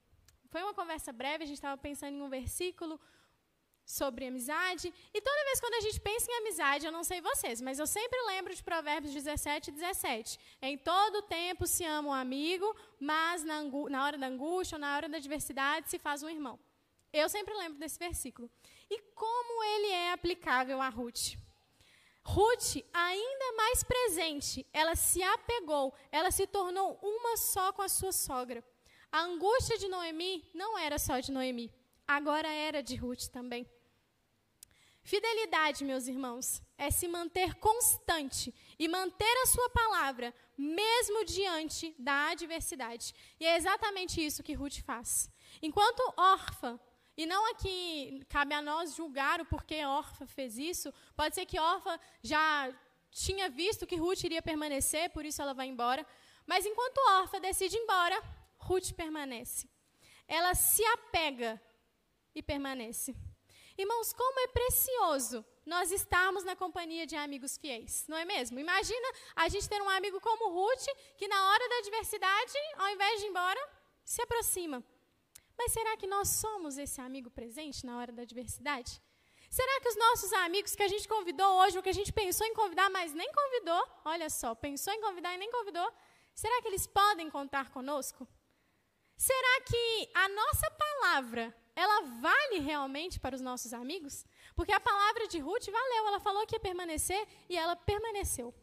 Speaker 9: Foi uma conversa breve, a gente estava pensando em um versículo sobre amizade. E toda vez quando a gente pensa em amizade, eu não sei vocês, mas eu sempre lembro de Provérbios 17 e 17. Em todo tempo se ama um amigo, mas na, na hora da angústia ou na hora da adversidade se faz um irmão. Eu sempre lembro desse versículo. E como ele é aplicável a Ruth? Ruth, ainda mais presente, ela se apegou, ela se tornou uma só com a sua sogra. A angústia de Noemi não era só de Noemi, agora era de Ruth também. Fidelidade, meus irmãos, é se manter constante e manter a sua palavra, mesmo diante da adversidade. E é exatamente isso que Ruth faz. Enquanto órfã, e não que cabe a nós julgar o porquê Orfa fez isso. Pode ser que Orfa já tinha visto que Ruth iria permanecer, por isso ela vai embora. Mas enquanto Orfa decide ir embora, Ruth permanece. Ela se apega e permanece. Irmãos, como é precioso nós estarmos na companhia de amigos fiéis, não é mesmo? Imagina a gente ter um amigo como Ruth, que na hora da adversidade, ao invés de ir embora, se aproxima. Mas será que nós somos esse amigo presente na hora da adversidade? Será que os nossos amigos que a gente convidou hoje, ou que a gente pensou em convidar, mas nem convidou, olha só, pensou em convidar e nem convidou, será que eles podem contar conosco? Será que a nossa palavra, ela vale realmente para os nossos amigos? Porque a palavra de Ruth valeu, ela falou que ia permanecer e ela permaneceu.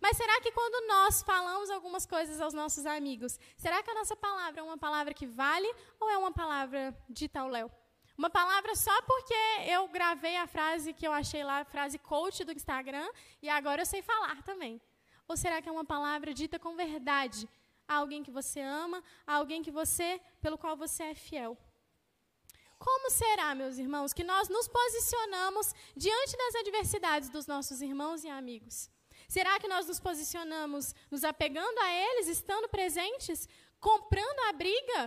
Speaker 9: Mas será que quando nós falamos algumas coisas aos nossos amigos, será que a nossa palavra é uma palavra que vale ou é uma palavra de tal Léo? Uma palavra só porque eu gravei a frase que eu achei lá, a frase coach do Instagram, e agora eu sei falar também. Ou será que é uma palavra dita com verdade a alguém que você ama, a alguém que você, pelo qual você é fiel? Como será, meus irmãos, que nós nos posicionamos diante das adversidades dos nossos irmãos e amigos? Será que nós nos posicionamos nos apegando a eles, estando presentes, comprando a briga?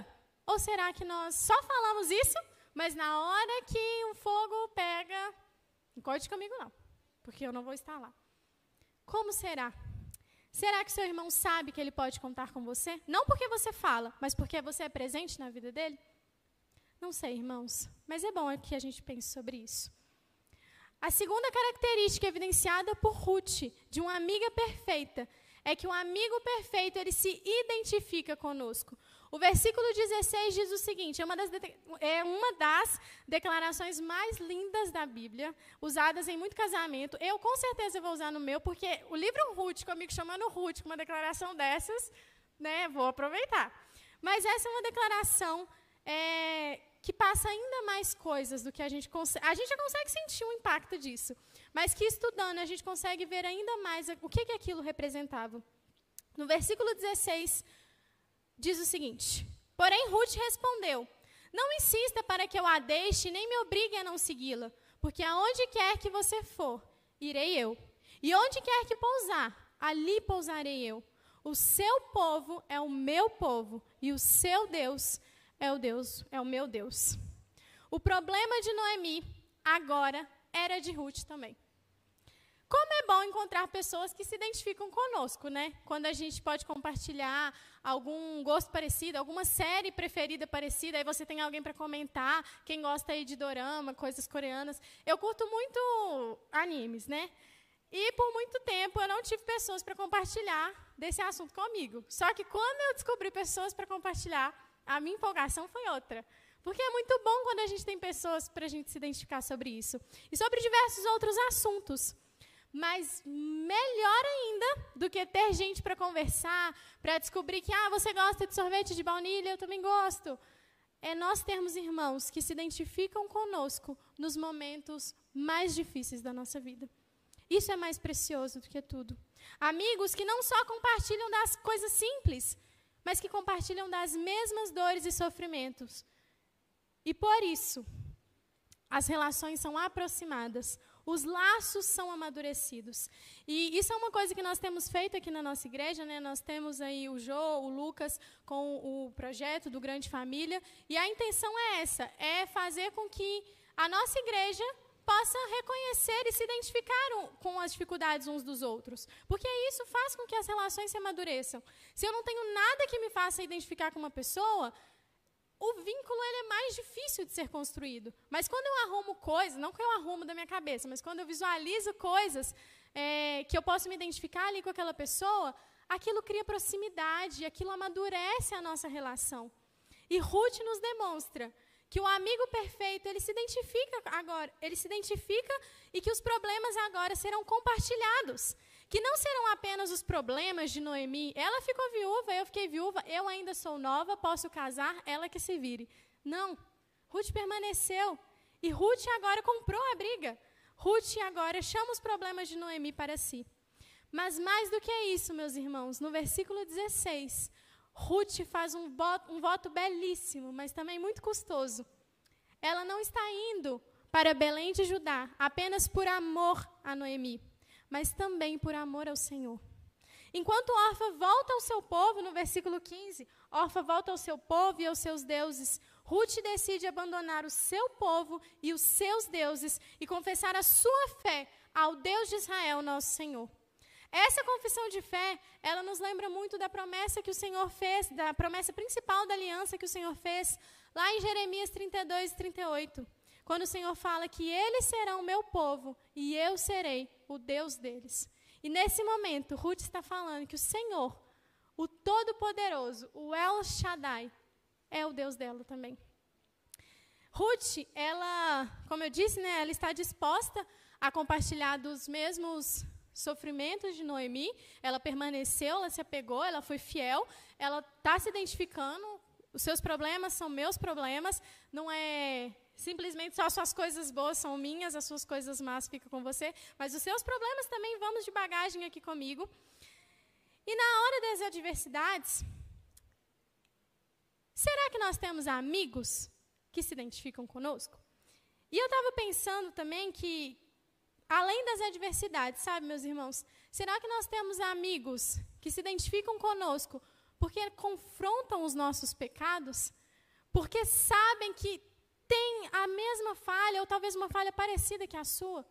Speaker 9: Ou será que nós só falamos isso mas na hora que o fogo pega, não comigo não, porque eu não vou estar lá. Como será? Será que seu irmão sabe que ele pode contar com você? Não porque você fala, mas porque você é presente na vida dele? Não sei, irmãos, mas é bom que a gente pense sobre isso. A segunda característica evidenciada por Ruth, de uma amiga perfeita, é que o amigo perfeito ele se identifica conosco. O versículo 16 diz o seguinte: é uma, das, é uma das declarações mais lindas da Bíblia, usadas em muito casamento. Eu com certeza vou usar no meu, porque o livro Ruth, comigo chamando Ruth, com uma declaração dessas, né, vou aproveitar. Mas essa é uma declaração é, que passa ainda mais coisas do que a gente consegue. A gente já consegue sentir o impacto disso, mas que estudando a gente consegue ver ainda mais o que, que aquilo representava. No versículo 16 diz o seguinte: Porém, Ruth respondeu: Não insista para que eu a deixe, nem me obrigue a não segui-la, porque aonde quer que você for, irei eu. E onde quer que pousar, ali pousarei eu. O seu povo é o meu povo, e o seu Deus é o Deus, é o meu Deus. O problema de Noemi agora era de Ruth também. Como é bom encontrar pessoas que se identificam conosco, né? Quando a gente pode compartilhar algum gosto parecido, alguma série preferida parecida, aí você tem alguém para comentar, quem gosta aí de dorama, coisas coreanas. Eu curto muito animes, né? E por muito tempo eu não tive pessoas para compartilhar desse assunto comigo. Só que quando eu descobri pessoas para compartilhar, a minha empolgação foi outra. Porque é muito bom quando a gente tem pessoas para a gente se identificar sobre isso. E sobre diversos outros assuntos. Mas melhor ainda do que ter gente para conversar, para descobrir que ah, você gosta de sorvete de baunilha, eu também gosto. É nós termos irmãos que se identificam conosco nos momentos mais difíceis da nossa vida. Isso é mais precioso do que tudo. Amigos que não só compartilham das coisas simples, mas que compartilham das mesmas dores e sofrimentos. E por isso, as relações são aproximadas, os laços são amadurecidos. E isso é uma coisa que nós temos feito aqui na nossa igreja, né? Nós temos aí o Jô, o Lucas com o projeto do Grande Família, e a intenção é essa, é fazer com que a nossa igreja possa reconhecer e se identificar com as dificuldades uns dos outros. Porque isso faz com que as relações se amadureçam. Se eu não tenho nada que me faça identificar com uma pessoa, o vínculo ele é mais difícil de ser construído. Mas quando eu arrumo coisas, não que eu arrumo da minha cabeça, mas quando eu visualizo coisas é, que eu posso me identificar ali com aquela pessoa, aquilo cria proximidade, aquilo amadurece a nossa relação. E Ruth nos demonstra que o amigo perfeito ele se identifica agora, ele se identifica e que os problemas agora serão compartilhados que não serão apenas os problemas de Noemi. Ela ficou viúva, eu fiquei viúva, eu ainda sou nova, posso casar, ela que se vire. Não. Ruth permaneceu. E Ruth agora comprou a briga. Ruth agora chama os problemas de Noemi para si. Mas mais do que isso, meus irmãos, no versículo 16, Ruth faz um voto, um voto belíssimo, mas também muito custoso. Ela não está indo para Belém de Judá apenas por amor a Noemi mas também por amor ao Senhor. Enquanto Orfa volta ao seu povo, no versículo 15, Orfa volta ao seu povo e aos seus deuses. Ruth decide abandonar o seu povo e os seus deuses e confessar a sua fé ao Deus de Israel, nosso Senhor. Essa confissão de fé, ela nos lembra muito da promessa que o Senhor fez, da promessa principal da aliança que o Senhor fez lá em Jeremias 32 e 38. Quando o Senhor fala que eles serão meu povo e eu serei o Deus deles. E nesse momento, Ruth está falando que o Senhor, o Todo-Poderoso, o El Shaddai, é o Deus dela também. Ruth, ela, como eu disse, né, ela está disposta a compartilhar dos mesmos sofrimentos de Noemi. Ela permaneceu, ela se apegou, ela foi fiel, ela está se identificando. Os seus problemas são meus problemas. Não é Simplesmente só suas coisas boas são minhas, as suas coisas más ficam com você, mas os seus problemas também vamos de bagagem aqui comigo. E na hora das adversidades, será que nós temos amigos que se identificam conosco? E eu estava pensando também que, além das adversidades, sabe, meus irmãos, será que nós temos amigos que se identificam conosco porque confrontam os nossos pecados? Porque sabem que tem a mesma falha, ou talvez uma falha parecida que a sua.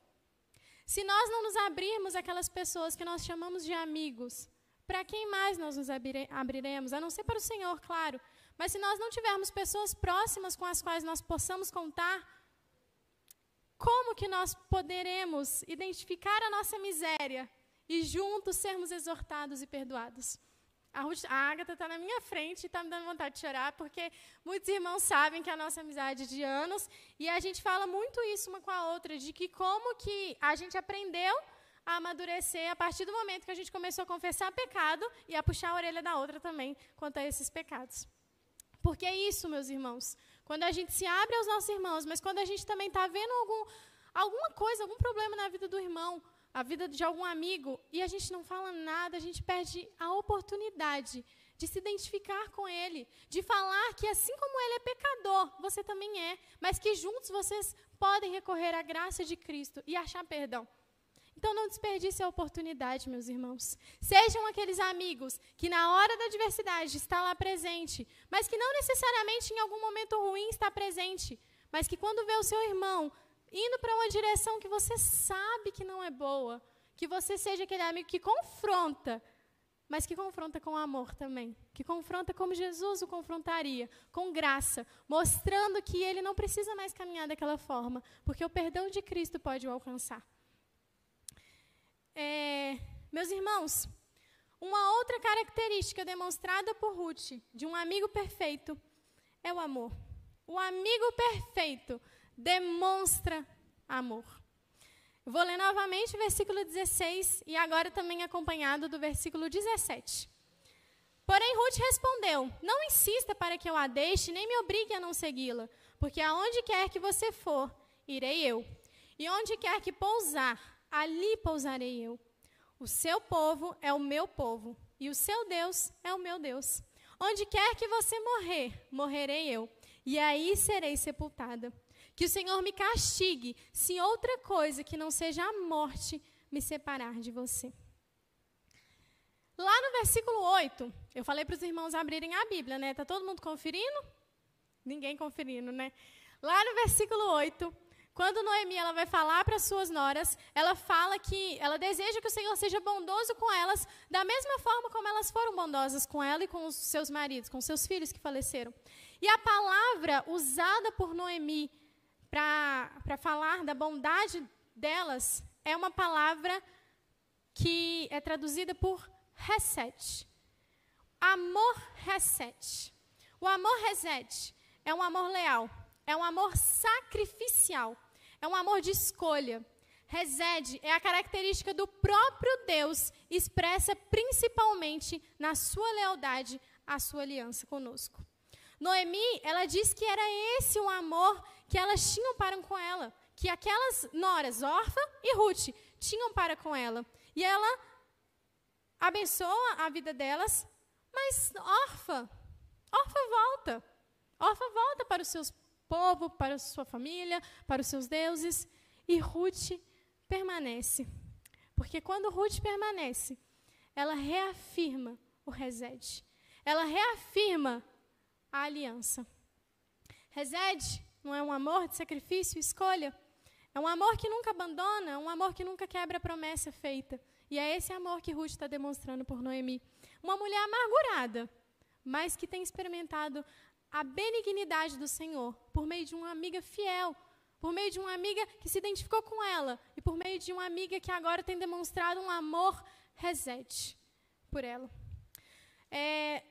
Speaker 9: Se nós não nos abrirmos aquelas pessoas que nós chamamos de amigos, para quem mais nós nos abire- abriremos? A não ser para o Senhor, claro. Mas se nós não tivermos pessoas próximas com as quais nós possamos contar, como que nós poderemos identificar a nossa miséria e juntos sermos exortados e perdoados? A, Ruth, a Agatha está na minha frente e está me dando vontade de chorar, porque muitos irmãos sabem que a nossa amizade é de anos, e a gente fala muito isso uma com a outra, de que como que a gente aprendeu a amadurecer a partir do momento que a gente começou a confessar pecado e a puxar a orelha da outra também quanto a esses pecados. Porque é isso, meus irmãos. Quando a gente se abre aos nossos irmãos, mas quando a gente também está vendo algum, alguma coisa, algum problema na vida do irmão, a vida de algum amigo, e a gente não fala nada, a gente perde a oportunidade de se identificar com ele, de falar que assim como ele é pecador, você também é, mas que juntos vocês podem recorrer à graça de Cristo e achar perdão. Então não desperdice a oportunidade, meus irmãos. Sejam aqueles amigos que na hora da adversidade está lá presente, mas que não necessariamente em algum momento ruim está presente, mas que quando vê o seu irmão indo para uma direção que você sabe que não é boa, que você seja aquele amigo que confronta, mas que confronta com amor também, que confronta como Jesus o confrontaria, com graça, mostrando que ele não precisa mais caminhar daquela forma, porque o perdão de Cristo pode o alcançar. É, meus irmãos, uma outra característica demonstrada por Ruth de um amigo perfeito é o amor. O amigo perfeito demonstra amor. Vou ler novamente o versículo 16 e agora também acompanhado do versículo 17. Porém, Ruth respondeu: Não insista para que eu a deixe, nem me obrigue a não segui-la, porque aonde quer que você for, irei eu. E onde quer que pousar, ali pousarei eu. O seu povo é o meu povo, e o seu Deus é o meu Deus. Onde quer que você morrer, morrerei eu, e aí serei sepultada. Que o Senhor me castigue, se outra coisa que não seja a morte me separar de você. Lá no versículo 8, eu falei para os irmãos abrirem a Bíblia, né? Tá todo mundo conferindo? Ninguém conferindo, né? Lá no versículo 8, quando Noemi ela vai falar para suas noras, ela fala que ela deseja que o Senhor seja bondoso com elas, da mesma forma como elas foram bondosas com ela e com os seus maridos, com seus filhos que faleceram. E a palavra usada por Noemi para falar da bondade delas é uma palavra que é traduzida por reset. Amor reset. O amor reset é um amor leal, é um amor sacrificial, é um amor de escolha. Resede é a característica do próprio Deus, expressa principalmente na sua lealdade à sua aliança conosco. Noemi, ela diz que era esse o amor que elas tinham para com ela, que aquelas noras, Orfa e Ruth, tinham para com ela. E ela abençoa a vida delas, mas Orfa, Orfa volta. Orfa volta para o seu povo, para sua família, para os seus deuses, e Ruth permanece. Porque quando Ruth permanece, ela reafirma o resede. Ela reafirma a aliança. Resede não é um amor de sacrifício, escolha. É um amor que nunca abandona, é um amor que nunca quebra a promessa feita. E é esse amor que Ruth está demonstrando por Noemi. Uma mulher amargurada, mas que tem experimentado a benignidade do Senhor por meio de uma amiga fiel, por meio de uma amiga que se identificou com ela e por meio de uma amiga que agora tem demonstrado um amor resete por ela. É,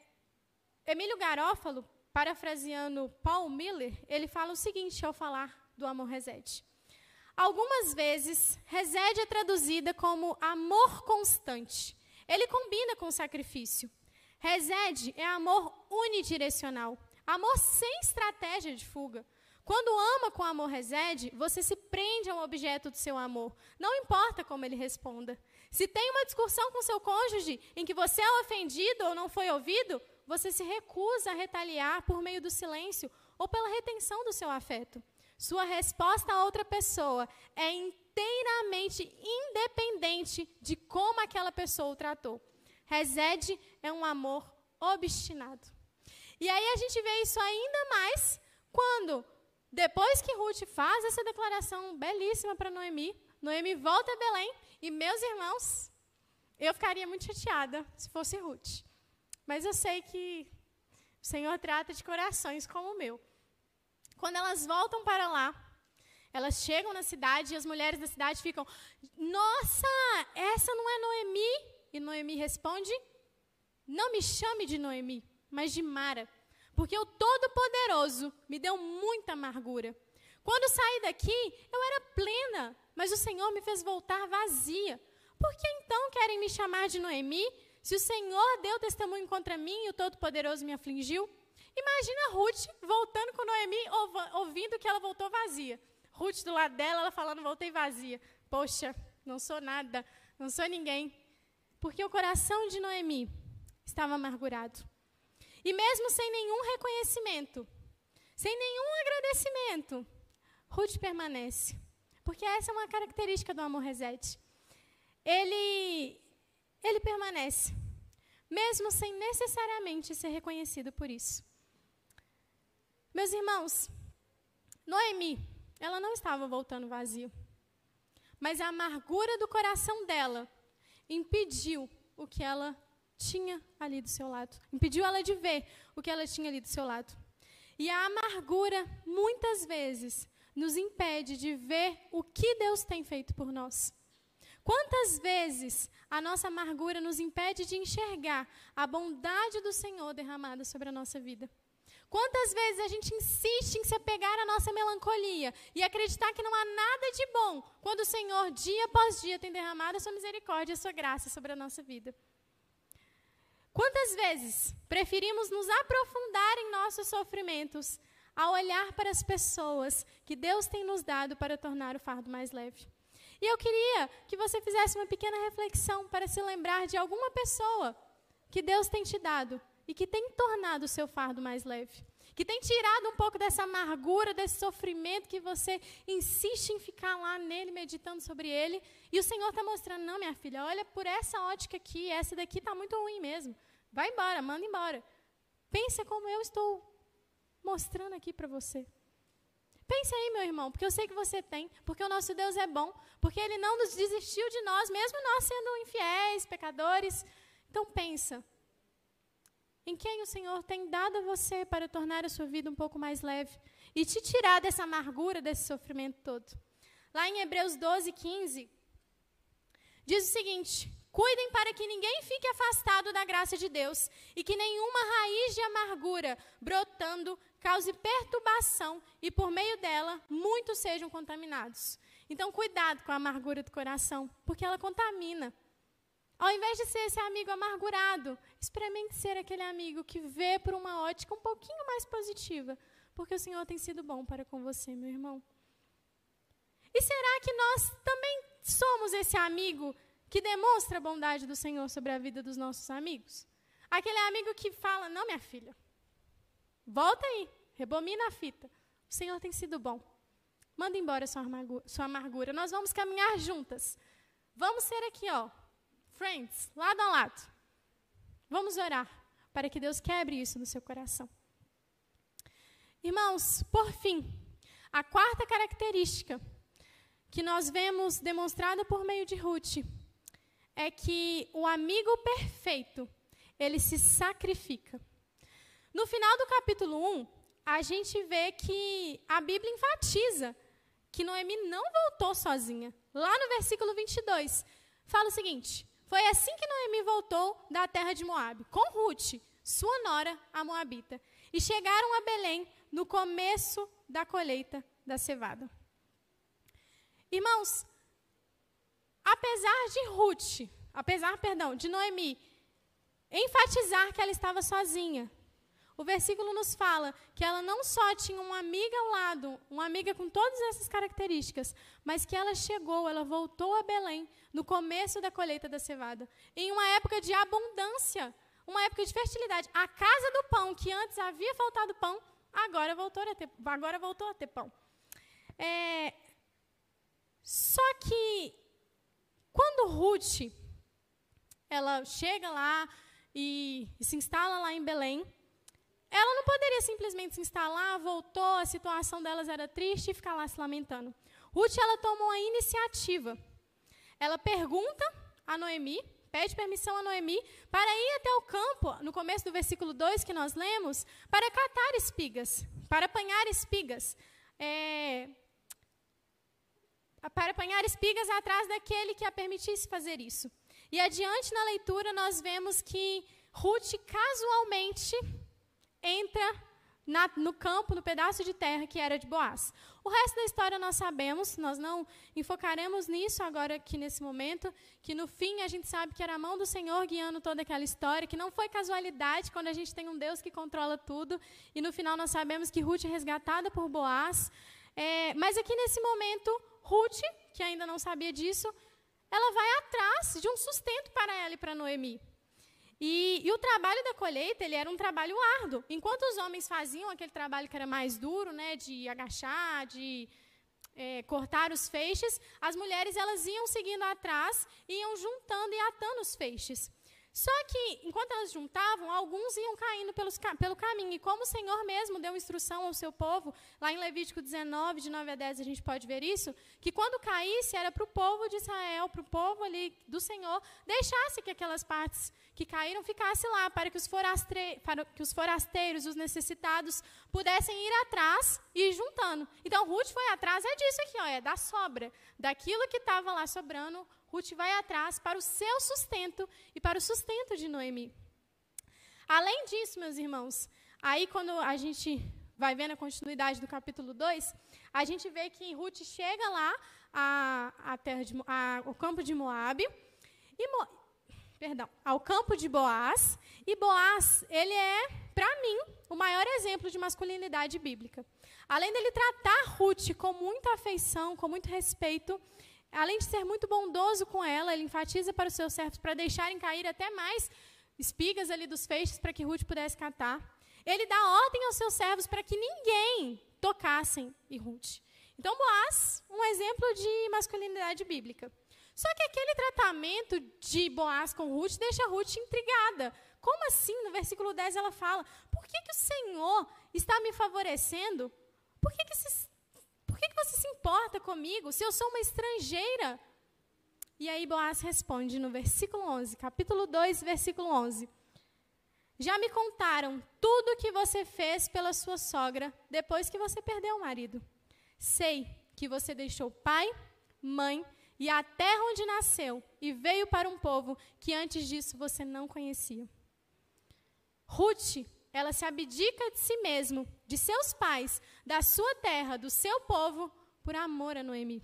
Speaker 9: Emílio Garófalo, parafraseando Paul Miller, ele fala o seguinte ao falar do amor resete. Algumas vezes, resede é traduzida como amor constante. Ele combina com sacrifício. Resede é amor unidirecional, amor sem estratégia de fuga. Quando ama com amor resede, você se prende ao objeto do seu amor, não importa como ele responda. Se tem uma discussão com seu cônjuge em que você é ofendido ou não foi ouvido, você se recusa a retaliar por meio do silêncio ou pela retenção do seu afeto. Sua resposta a outra pessoa é inteiramente independente de como aquela pessoa o tratou. Resede é um amor obstinado. E aí a gente vê isso ainda mais quando Depois que Ruth faz essa declaração belíssima para Noemi, Noemi volta a Belém e, meus irmãos, eu ficaria muito chateada se fosse Ruth. Mas eu sei que o Senhor trata de corações como o meu. Quando elas voltam para lá, elas chegam na cidade e as mulheres da cidade ficam: Nossa, essa não é Noemi? E Noemi responde: Não me chame de Noemi, mas de Mara, porque o Todo-Poderoso me deu muita amargura. Quando saí daqui, eu era plena, mas o Senhor me fez voltar vazia. Por que então querem me chamar de Noemi? Se o Senhor deu testemunho contra mim e o Todo-Poderoso me afligiu? Imagina Ruth voltando com Noemi, ouvindo que ela voltou vazia. Ruth do lado dela, ela falando, voltei vazia. Poxa, não sou nada, não sou ninguém. Porque o coração de Noemi estava amargurado. E mesmo sem nenhum reconhecimento, sem nenhum agradecimento, Ruth permanece. Porque essa é uma característica do amor resete. Ele, ele permanece, mesmo sem necessariamente ser reconhecido por isso. Meus irmãos, Noemi, ela não estava voltando vazio. Mas a amargura do coração dela impediu o que ela tinha ali do seu lado. Impediu ela de ver o que ela tinha ali do seu lado. E a amargura, muitas vezes, nos impede de ver o que Deus tem feito por nós. Quantas vezes a nossa amargura nos impede de enxergar a bondade do Senhor derramada sobre a nossa vida? Quantas vezes a gente insiste em se apegar à nossa melancolia e acreditar que não há nada de bom quando o Senhor, dia após dia, tem derramado a sua misericórdia e a sua graça sobre a nossa vida? Quantas vezes preferimos nos aprofundar em nossos sofrimentos a olhar para as pessoas que Deus tem nos dado para tornar o fardo mais leve? E eu queria que você fizesse uma pequena reflexão para se lembrar de alguma pessoa que Deus tem te dado e que tem tornado o seu fardo mais leve. Que tem tirado um pouco dessa amargura, desse sofrimento que você insiste em ficar lá nele, meditando sobre ele. E o Senhor está mostrando: não, minha filha, olha por essa ótica aqui, essa daqui está muito ruim mesmo. Vai embora, manda embora. Pensa como eu estou mostrando aqui para você. Pense aí, meu irmão, porque eu sei que você tem, porque o nosso Deus é bom, porque Ele não nos desistiu de nós, mesmo nós sendo infiéis, pecadores. Então pensa, em quem o Senhor tem dado a você para tornar a sua vida um pouco mais leve e te tirar dessa amargura, desse sofrimento todo. Lá em Hebreus 12, 15, diz o seguinte: Cuidem para que ninguém fique afastado da graça de Deus e que nenhuma raiz de amargura brotando cause perturbação e por meio dela muitos sejam contaminados. Então, cuidado com a amargura do coração, porque ela contamina. Ao invés de ser esse amigo amargurado, experimente ser aquele amigo que vê por uma ótica um pouquinho mais positiva, porque o Senhor tem sido bom para com você, meu irmão. E será que nós também somos esse amigo que demonstra a bondade do Senhor sobre a vida dos nossos amigos? Aquele amigo que fala: Não, minha filha, volta aí, rebomina a fita. O Senhor tem sido bom. Manda embora sua amargura, sua amargura. Nós vamos caminhar juntas. Vamos ser aqui, ó, Friends, lado a lado. Vamos orar para que Deus quebre isso no seu coração. Irmãos, por fim, a quarta característica que nós vemos demonstrada por meio de Ruth é que o amigo perfeito, ele se sacrifica. No final do capítulo 1, a gente vê que a Bíblia enfatiza que Noemi não voltou sozinha. Lá no versículo 22, fala o seguinte: foi assim que Noemi voltou da terra de Moabe, com Ruth, sua nora, a Moabita, e chegaram a Belém no começo da colheita da cevada. Irmãos, apesar de Ruth, apesar, perdão, de Noemi enfatizar que ela estava sozinha, o versículo nos fala que ela não só tinha uma amiga ao lado, uma amiga com todas essas características, mas que ela chegou, ela voltou a Belém no começo da colheita da cevada, em uma época de abundância, uma época de fertilidade. A casa do pão, que antes havia faltado pão, agora voltou a ter, agora voltou a ter pão. É, só que quando Ruth ela chega lá e, e se instala lá em Belém, ela não poderia simplesmente se instalar, voltou, a situação delas era triste e ficar lá se lamentando. Ruth, ela tomou a iniciativa. Ela pergunta a Noemi, pede permissão a Noemi para ir até o campo, no começo do versículo 2 que nós lemos, para catar espigas, para apanhar espigas. É, para apanhar espigas atrás daquele que a permitisse fazer isso. E adiante na leitura nós vemos que Ruth casualmente entra na, no campo, no pedaço de terra que era de Boaz. O resto da história nós sabemos, nós não enfocaremos nisso agora aqui nesse momento, que no fim a gente sabe que era a mão do Senhor guiando toda aquela história, que não foi casualidade quando a gente tem um Deus que controla tudo, e no final nós sabemos que Ruth é resgatada por Boaz. É, mas aqui nesse momento, Ruth, que ainda não sabia disso, ela vai atrás de um sustento para ela e para Noemi. E, e, o trabalho da colheita ele era um trabalho árduo. Enquanto os homens faziam aquele trabalho que era mais duro, né, de agachar, de é, cortar os feixes, as mulheres elas iam seguindo atrás, iam juntando e atando os feixes. Só que, enquanto elas juntavam, alguns iam caindo pelos, pelo caminho. E como o Senhor mesmo deu instrução ao seu povo, lá em Levítico 19, de 9 a 10, a gente pode ver isso, que quando caísse era para o povo de Israel, para o povo ali do Senhor, deixasse que aquelas partes que caíram ficassem lá, para que os, para que os forasteiros, os necessitados, pudessem ir atrás e ir juntando. Então, Ruth foi atrás, é disso aqui, ó, é da sobra. Daquilo que estava lá sobrando, Ruth vai atrás para o seu sustento e para o sustento de Noemi. Além disso, meus irmãos, aí quando a gente vai vendo a continuidade do capítulo 2, a gente vê que Ruth chega lá a, a terra de, a, ao campo de Moabe, e perdão, ao campo de Boaz, e Boaz, ele é, para mim, o maior exemplo de masculinidade bíblica. Além dele tratar Ruth com muita afeição, com muito respeito, além de ser muito bondoso com ela, ele enfatiza para os seus servos para deixarem cair até mais espigas ali dos feixes para que Ruth pudesse catar. Ele dá ordem aos seus servos para que ninguém tocassem em Ruth. Então, Boaz, um exemplo de masculinidade bíblica. Só que aquele tratamento de Boaz com Ruth deixa Ruth intrigada. Como assim? No versículo 10 ela fala: Por que, que o Senhor está me favorecendo? Por que, que esses por que, que você se importa comigo se eu sou uma estrangeira? E aí Boaz responde no versículo 11, capítulo 2, versículo 11. Já me contaram tudo o que você fez pela sua sogra depois que você perdeu o marido. Sei que você deixou pai, mãe e a terra onde nasceu e veio para um povo que antes disso você não conhecia. Ruth ela se abdica de si mesmo, de seus pais, da sua terra, do seu povo, por amor a Noemi.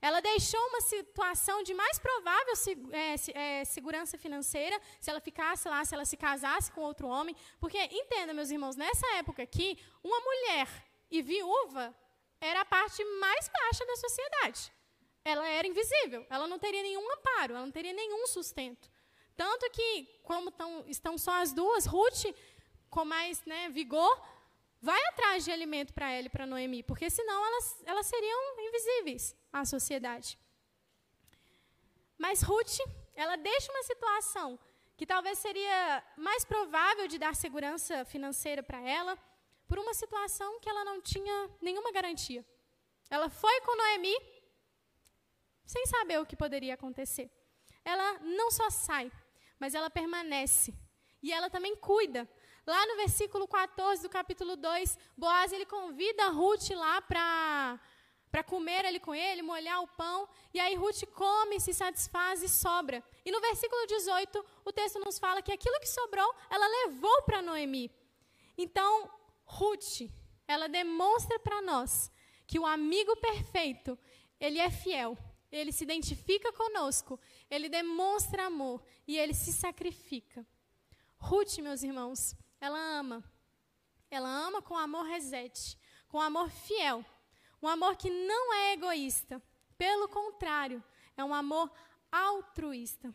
Speaker 9: Ela deixou uma situação de mais provável é, é, segurança financeira se ela ficasse lá, se ela se casasse com outro homem. Porque, entenda, meus irmãos, nessa época aqui, uma mulher e viúva era a parte mais baixa da sociedade. Ela era invisível, ela não teria nenhum amparo, ela não teria nenhum sustento. Tanto que, como tão, estão só as duas, Ruth com mais né, vigor, vai atrás de alimento para ela e para Noemi, porque senão elas, elas seriam invisíveis à sociedade. Mas Ruth, ela deixa uma situação que talvez seria mais provável de dar segurança financeira para ela, por uma situação que ela não tinha nenhuma garantia. Ela foi com Noemi sem saber o que poderia acontecer. Ela não só sai, mas ela permanece. E ela também cuida Lá no versículo 14 do capítulo 2, Boaz ele convida Ruth lá para para comer ali com ele, molhar o pão, e aí Ruth come, se satisfaz e sobra. E no versículo 18, o texto nos fala que aquilo que sobrou, ela levou para Noemi. Então, Ruth, ela demonstra para nós que o amigo perfeito, ele é fiel, ele se identifica conosco, ele demonstra amor e ele se sacrifica. Ruth, meus irmãos, ela ama. Ela ama com amor resete, com amor fiel. Um amor que não é egoísta. Pelo contrário, é um amor altruísta.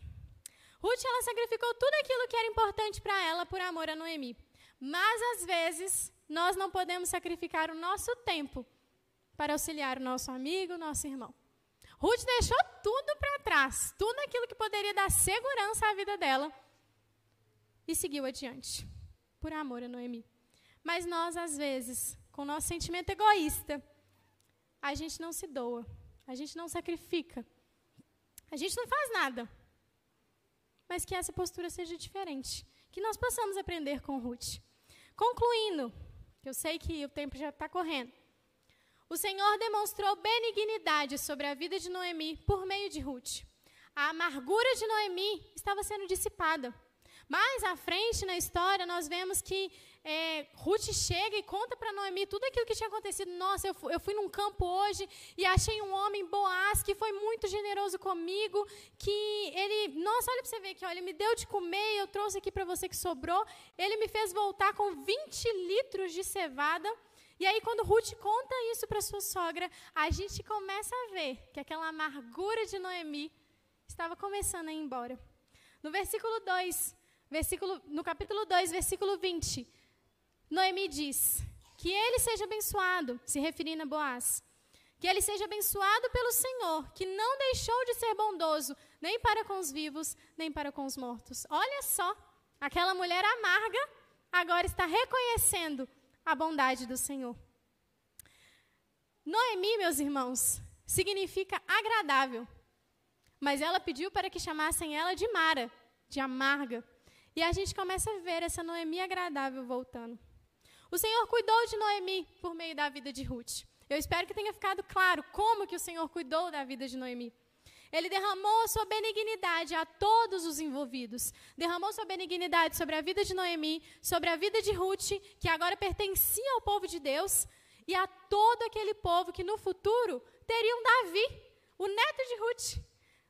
Speaker 9: Ruth, ela sacrificou tudo aquilo que era importante para ela por amor a Noemi. Mas, às vezes, nós não podemos sacrificar o nosso tempo para auxiliar o nosso amigo, o nosso irmão. Ruth deixou tudo para trás, tudo aquilo que poderia dar segurança à vida dela, e seguiu adiante por amor a Noemi. Mas nós, às vezes, com o nosso sentimento egoísta, a gente não se doa, a gente não sacrifica, a gente não faz nada. Mas que essa postura seja diferente, que nós possamos aprender com Ruth. Concluindo, eu sei que o tempo já está correndo. O Senhor demonstrou benignidade sobre a vida de Noemi por meio de Ruth. A amargura de Noemi estava sendo dissipada. Mais à frente na história, nós vemos que é, Ruth chega e conta para Noemi tudo aquilo que tinha acontecido. Nossa, eu fui, eu fui num campo hoje e achei um homem, Boaz, que foi muito generoso comigo, que ele, nossa, olha para você ver aqui, olha, ele me deu de comer, eu trouxe aqui para você que sobrou. Ele me fez voltar com 20 litros de cevada. E aí, quando Ruth conta isso para sua sogra, a gente começa a ver que aquela amargura de Noemi estava começando a ir embora. No versículo 2, versículo, no capítulo 2, versículo 20, Noemi diz: Que ele seja abençoado, se referindo a Boaz. Que ele seja abençoado pelo Senhor, que não deixou de ser bondoso, nem para com os vivos, nem para com os mortos. Olha só, aquela mulher amarga agora está reconhecendo a bondade do Senhor. Noemi, meus irmãos, significa agradável. Mas ela pediu para que chamassem ela de Mara, de amarga. E a gente começa a ver essa Noemi agradável voltando. O Senhor cuidou de Noemi por meio da vida de Ruth. Eu espero que tenha ficado claro como que o Senhor cuidou da vida de Noemi. Ele derramou sua benignidade a todos os envolvidos. Derramou sua benignidade sobre a vida de Noemi, sobre a vida de Ruth, que agora pertencia ao povo de Deus, e a todo aquele povo que no futuro teria um Davi, o neto de Ruth,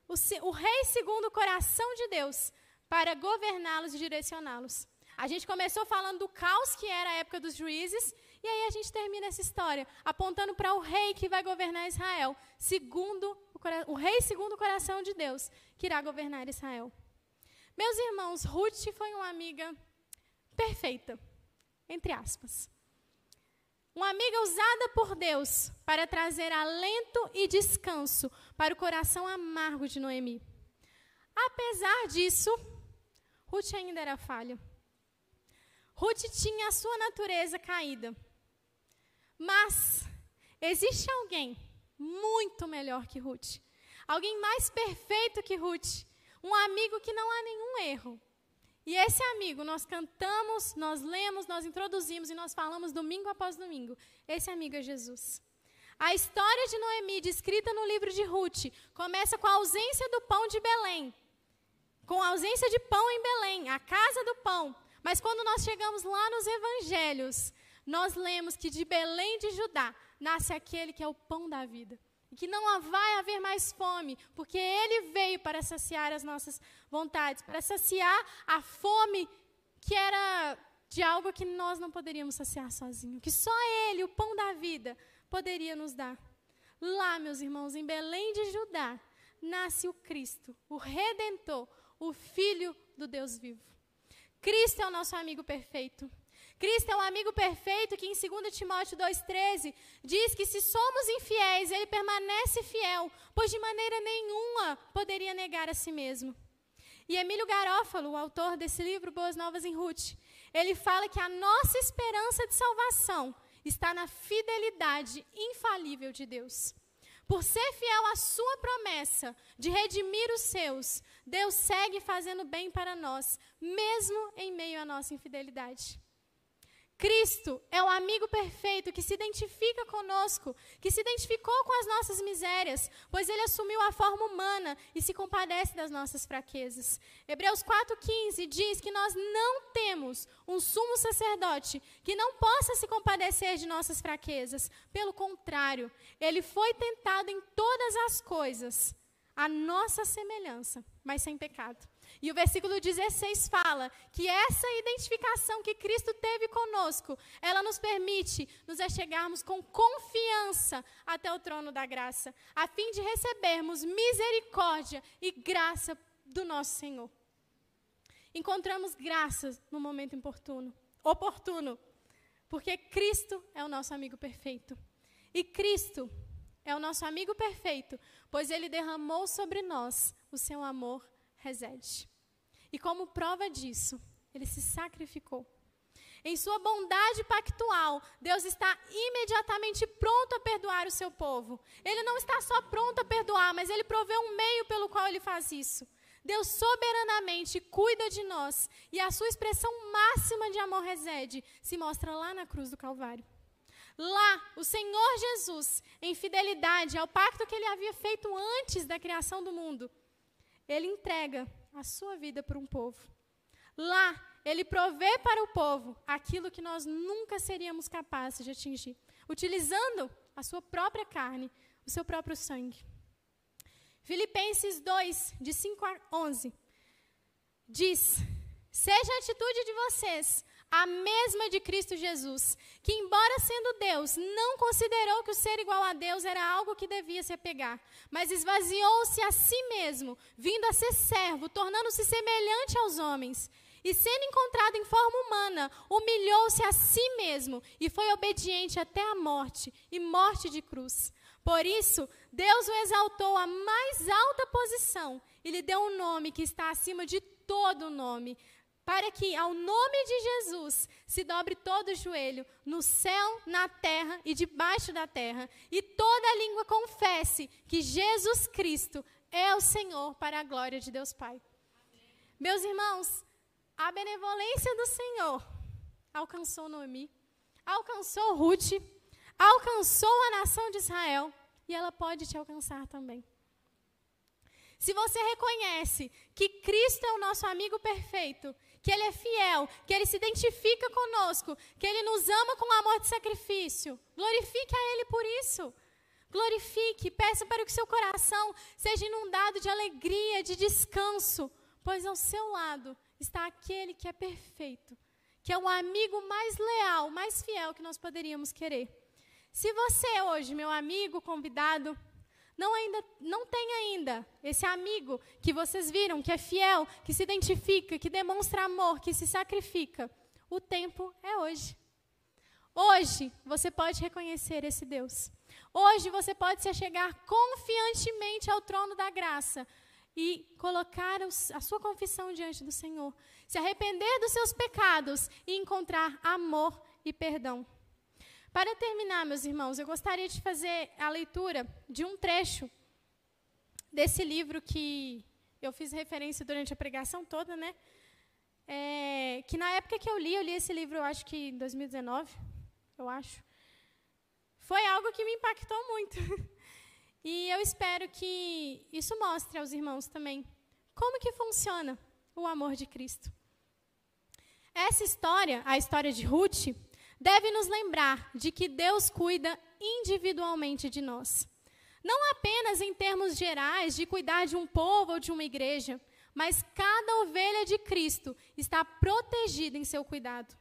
Speaker 9: o, o rei segundo o coração de Deus, para governá-los e direcioná-los. A gente começou falando do caos que era a época dos juízes, e aí a gente termina essa história apontando para o rei que vai governar Israel, segundo o, o rei segundo o coração de Deus, que irá governar Israel. Meus irmãos, Ruth foi uma amiga perfeita, entre aspas. Uma amiga usada por Deus para trazer alento e descanso para o coração amargo de Noemi. Apesar disso, Ruth ainda era falha. Ruth tinha a sua natureza caída. Mas existe alguém muito melhor que Ruth. Alguém mais perfeito que Ruth. Um amigo que não há nenhum erro. E esse amigo nós cantamos, nós lemos, nós introduzimos e nós falamos domingo após domingo. Esse amigo é Jesus. A história de Noemi, descrita no livro de Ruth, começa com a ausência do pão de Belém. Com a ausência de pão em Belém, a casa do pão. Mas quando nós chegamos lá nos evangelhos, nós lemos que de Belém de Judá nasce aquele que é o pão da vida. E que não vai haver mais fome, porque ele veio para saciar as nossas vontades, para saciar a fome que era de algo que nós não poderíamos saciar sozinho, que só ele, o pão da vida, poderia nos dar. Lá, meus irmãos, em Belém de Judá, nasce o Cristo, o redentor, o filho do Deus vivo. Cristo é o nosso amigo perfeito. Cristo é um amigo perfeito que em 2 Timóteo 2,13 diz que se somos infiéis, ele permanece fiel, pois de maneira nenhuma poderia negar a si mesmo. E Emílio Garófalo, o autor desse livro Boas Novas em Ruth, ele fala que a nossa esperança de salvação está na fidelidade infalível de Deus. Por ser fiel à sua promessa de redimir os seus, Deus segue fazendo bem para nós, mesmo em meio à nossa infidelidade. Cristo é o amigo perfeito que se identifica conosco, que se identificou com as nossas misérias, pois ele assumiu a forma humana e se compadece das nossas fraquezas. Hebreus 4,15 diz que nós não temos um sumo sacerdote que não possa se compadecer de nossas fraquezas. Pelo contrário, ele foi tentado em todas as coisas, a nossa semelhança, mas sem pecado. E o versículo 16 fala que essa identificação que Cristo teve conosco, ela nos permite nos achegarmos com confiança até o trono da graça, a fim de recebermos misericórdia e graça do nosso Senhor. Encontramos graças no momento oportuno, oportuno, porque Cristo é o nosso amigo perfeito. E Cristo é o nosso amigo perfeito, pois ele derramou sobre nós o seu amor resede. E como prova disso, ele se sacrificou. Em sua bondade pactual, Deus está imediatamente pronto a perdoar o seu povo. Ele não está só pronto a perdoar, mas ele provê um meio pelo qual ele faz isso. Deus soberanamente cuida de nós e a sua expressão máxima de amor reside se mostra lá na cruz do Calvário. Lá, o Senhor Jesus, em fidelidade ao pacto que ele havia feito antes da criação do mundo, ele entrega a sua vida para um povo. Lá, ele provê para o povo aquilo que nós nunca seríamos capazes de atingir, utilizando a sua própria carne, o seu próprio sangue. Filipenses 2, de 5 a 11, diz: Seja a atitude de vocês a mesma de Cristo Jesus, que, embora sendo Deus, não considerou que o ser igual a Deus era algo que devia se apegar, mas esvaziou-se a si mesmo, vindo a ser servo, tornando-se semelhante aos homens. E sendo encontrado em forma humana, humilhou-se a si mesmo e foi obediente até a morte e morte de cruz. Por isso, Deus o exaltou à mais alta posição e lhe deu um nome que está acima de todo nome, para que ao nome de Jesus se dobre todo o joelho, no céu, na terra e debaixo da terra, e toda língua confesse que Jesus Cristo é o Senhor para a glória de Deus Pai. Meus irmãos, a benevolência do Senhor alcançou Noemi, alcançou Ruth, alcançou a nação de Israel e ela pode te alcançar também. Se você reconhece que Cristo é o nosso amigo perfeito, que Ele é fiel, que Ele se identifica conosco, que Ele nos ama com amor de sacrifício, glorifique a Ele por isso. Glorifique, peça para que seu coração seja inundado de alegria, de descanso, pois ao seu lado está aquele que é perfeito, que é o amigo mais leal, mais fiel que nós poderíamos querer. Se você hoje, meu amigo convidado, não, ainda, não tem ainda esse amigo que vocês viram, que é fiel, que se identifica, que demonstra amor, que se sacrifica, o tempo é hoje. Hoje você pode reconhecer esse Deus. Hoje você pode se achegar confiantemente ao trono da graça e colocar a sua confissão diante do Senhor, se arrepender dos seus pecados e encontrar amor e perdão. Para terminar, meus irmãos, eu gostaria de fazer a leitura de um trecho desse livro que eu fiz referência durante a pregação toda, né? É, que na época que eu li, eu li esse livro, eu acho que em 2019, eu acho. Foi algo que me impactou muito. e eu espero que isso mostre aos irmãos também como que funciona o amor de Cristo. Essa história, a história de Ruth, deve nos lembrar de que Deus cuida individualmente de nós. Não apenas em termos gerais de cuidar de um povo ou de uma igreja, mas cada ovelha de Cristo está protegida em seu cuidado.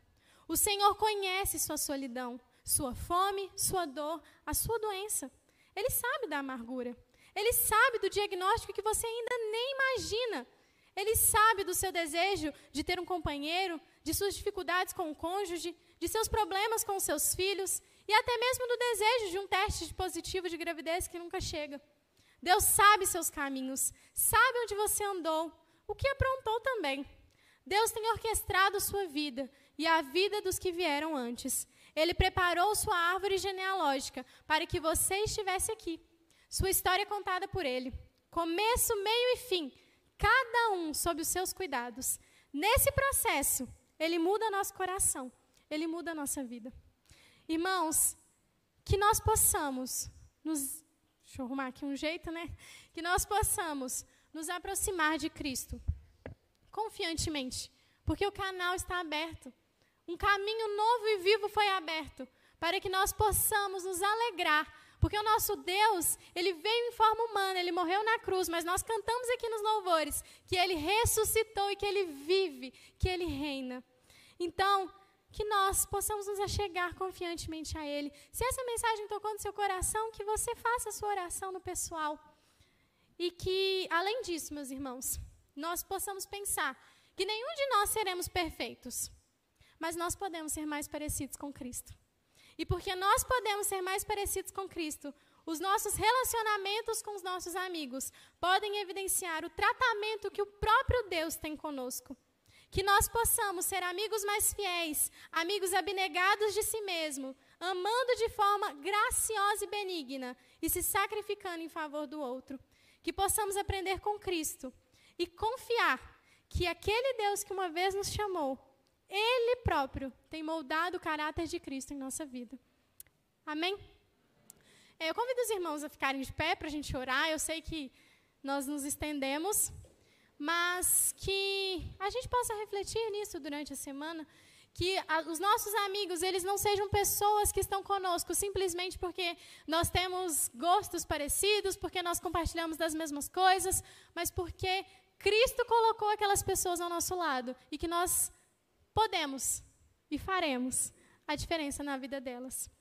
Speaker 9: O Senhor conhece sua solidão, sua fome, sua dor, a sua doença. Ele sabe da amargura. Ele sabe do diagnóstico que você ainda nem imagina. Ele sabe do seu desejo de ter um companheiro, de suas dificuldades com o cônjuge, de seus problemas com seus filhos e até mesmo do desejo de um teste positivo de gravidez que nunca chega. Deus sabe seus caminhos, sabe onde você andou, o que aprontou também. Deus tem orquestrado sua vida e a vida dos que vieram antes. Ele preparou sua árvore genealógica para que você estivesse aqui. Sua história é contada por ele. Começo, meio e fim, cada um sob os seus cuidados. Nesse processo, ele muda nosso coração ele muda a nossa vida. Irmãos, que nós possamos nos. Deixa eu arrumar aqui um jeito, né? Que nós possamos nos aproximar de Cristo confiantemente, porque o canal está aberto. Um caminho novo e vivo foi aberto para que nós possamos nos alegrar, porque o nosso Deus, ele veio em forma humana, ele morreu na cruz, mas nós cantamos aqui nos louvores que ele ressuscitou e que ele vive, que ele reina. Então, que nós possamos nos achegar confiantemente a Ele. Se essa mensagem tocou no seu coração, que você faça a sua oração no pessoal. E que, além disso, meus irmãos, nós possamos pensar que nenhum de nós seremos perfeitos, mas nós podemos ser mais parecidos com Cristo. E porque nós podemos ser mais parecidos com Cristo, os nossos relacionamentos com os nossos amigos podem evidenciar o tratamento que o próprio Deus tem conosco Que nós possamos ser amigos mais fiéis, amigos abnegados de si mesmo, amando de forma graciosa e benigna e se sacrificando em favor do outro. Que possamos aprender com Cristo e confiar que aquele Deus que uma vez nos chamou, Ele próprio tem moldado o caráter de Cristo em nossa vida. Amém? Eu convido os irmãos a ficarem de pé para a gente orar. Eu sei que nós nos estendemos, mas que a gente possa refletir nisso durante a semana. Que a- os nossos amigos, eles não sejam pessoas que estão conosco simplesmente porque nós temos gostos parecidos, porque nós compartilhamos das mesmas coisas, mas porque Cristo colocou aquelas pessoas ao nosso lado e que nós podemos e faremos a diferença na vida delas.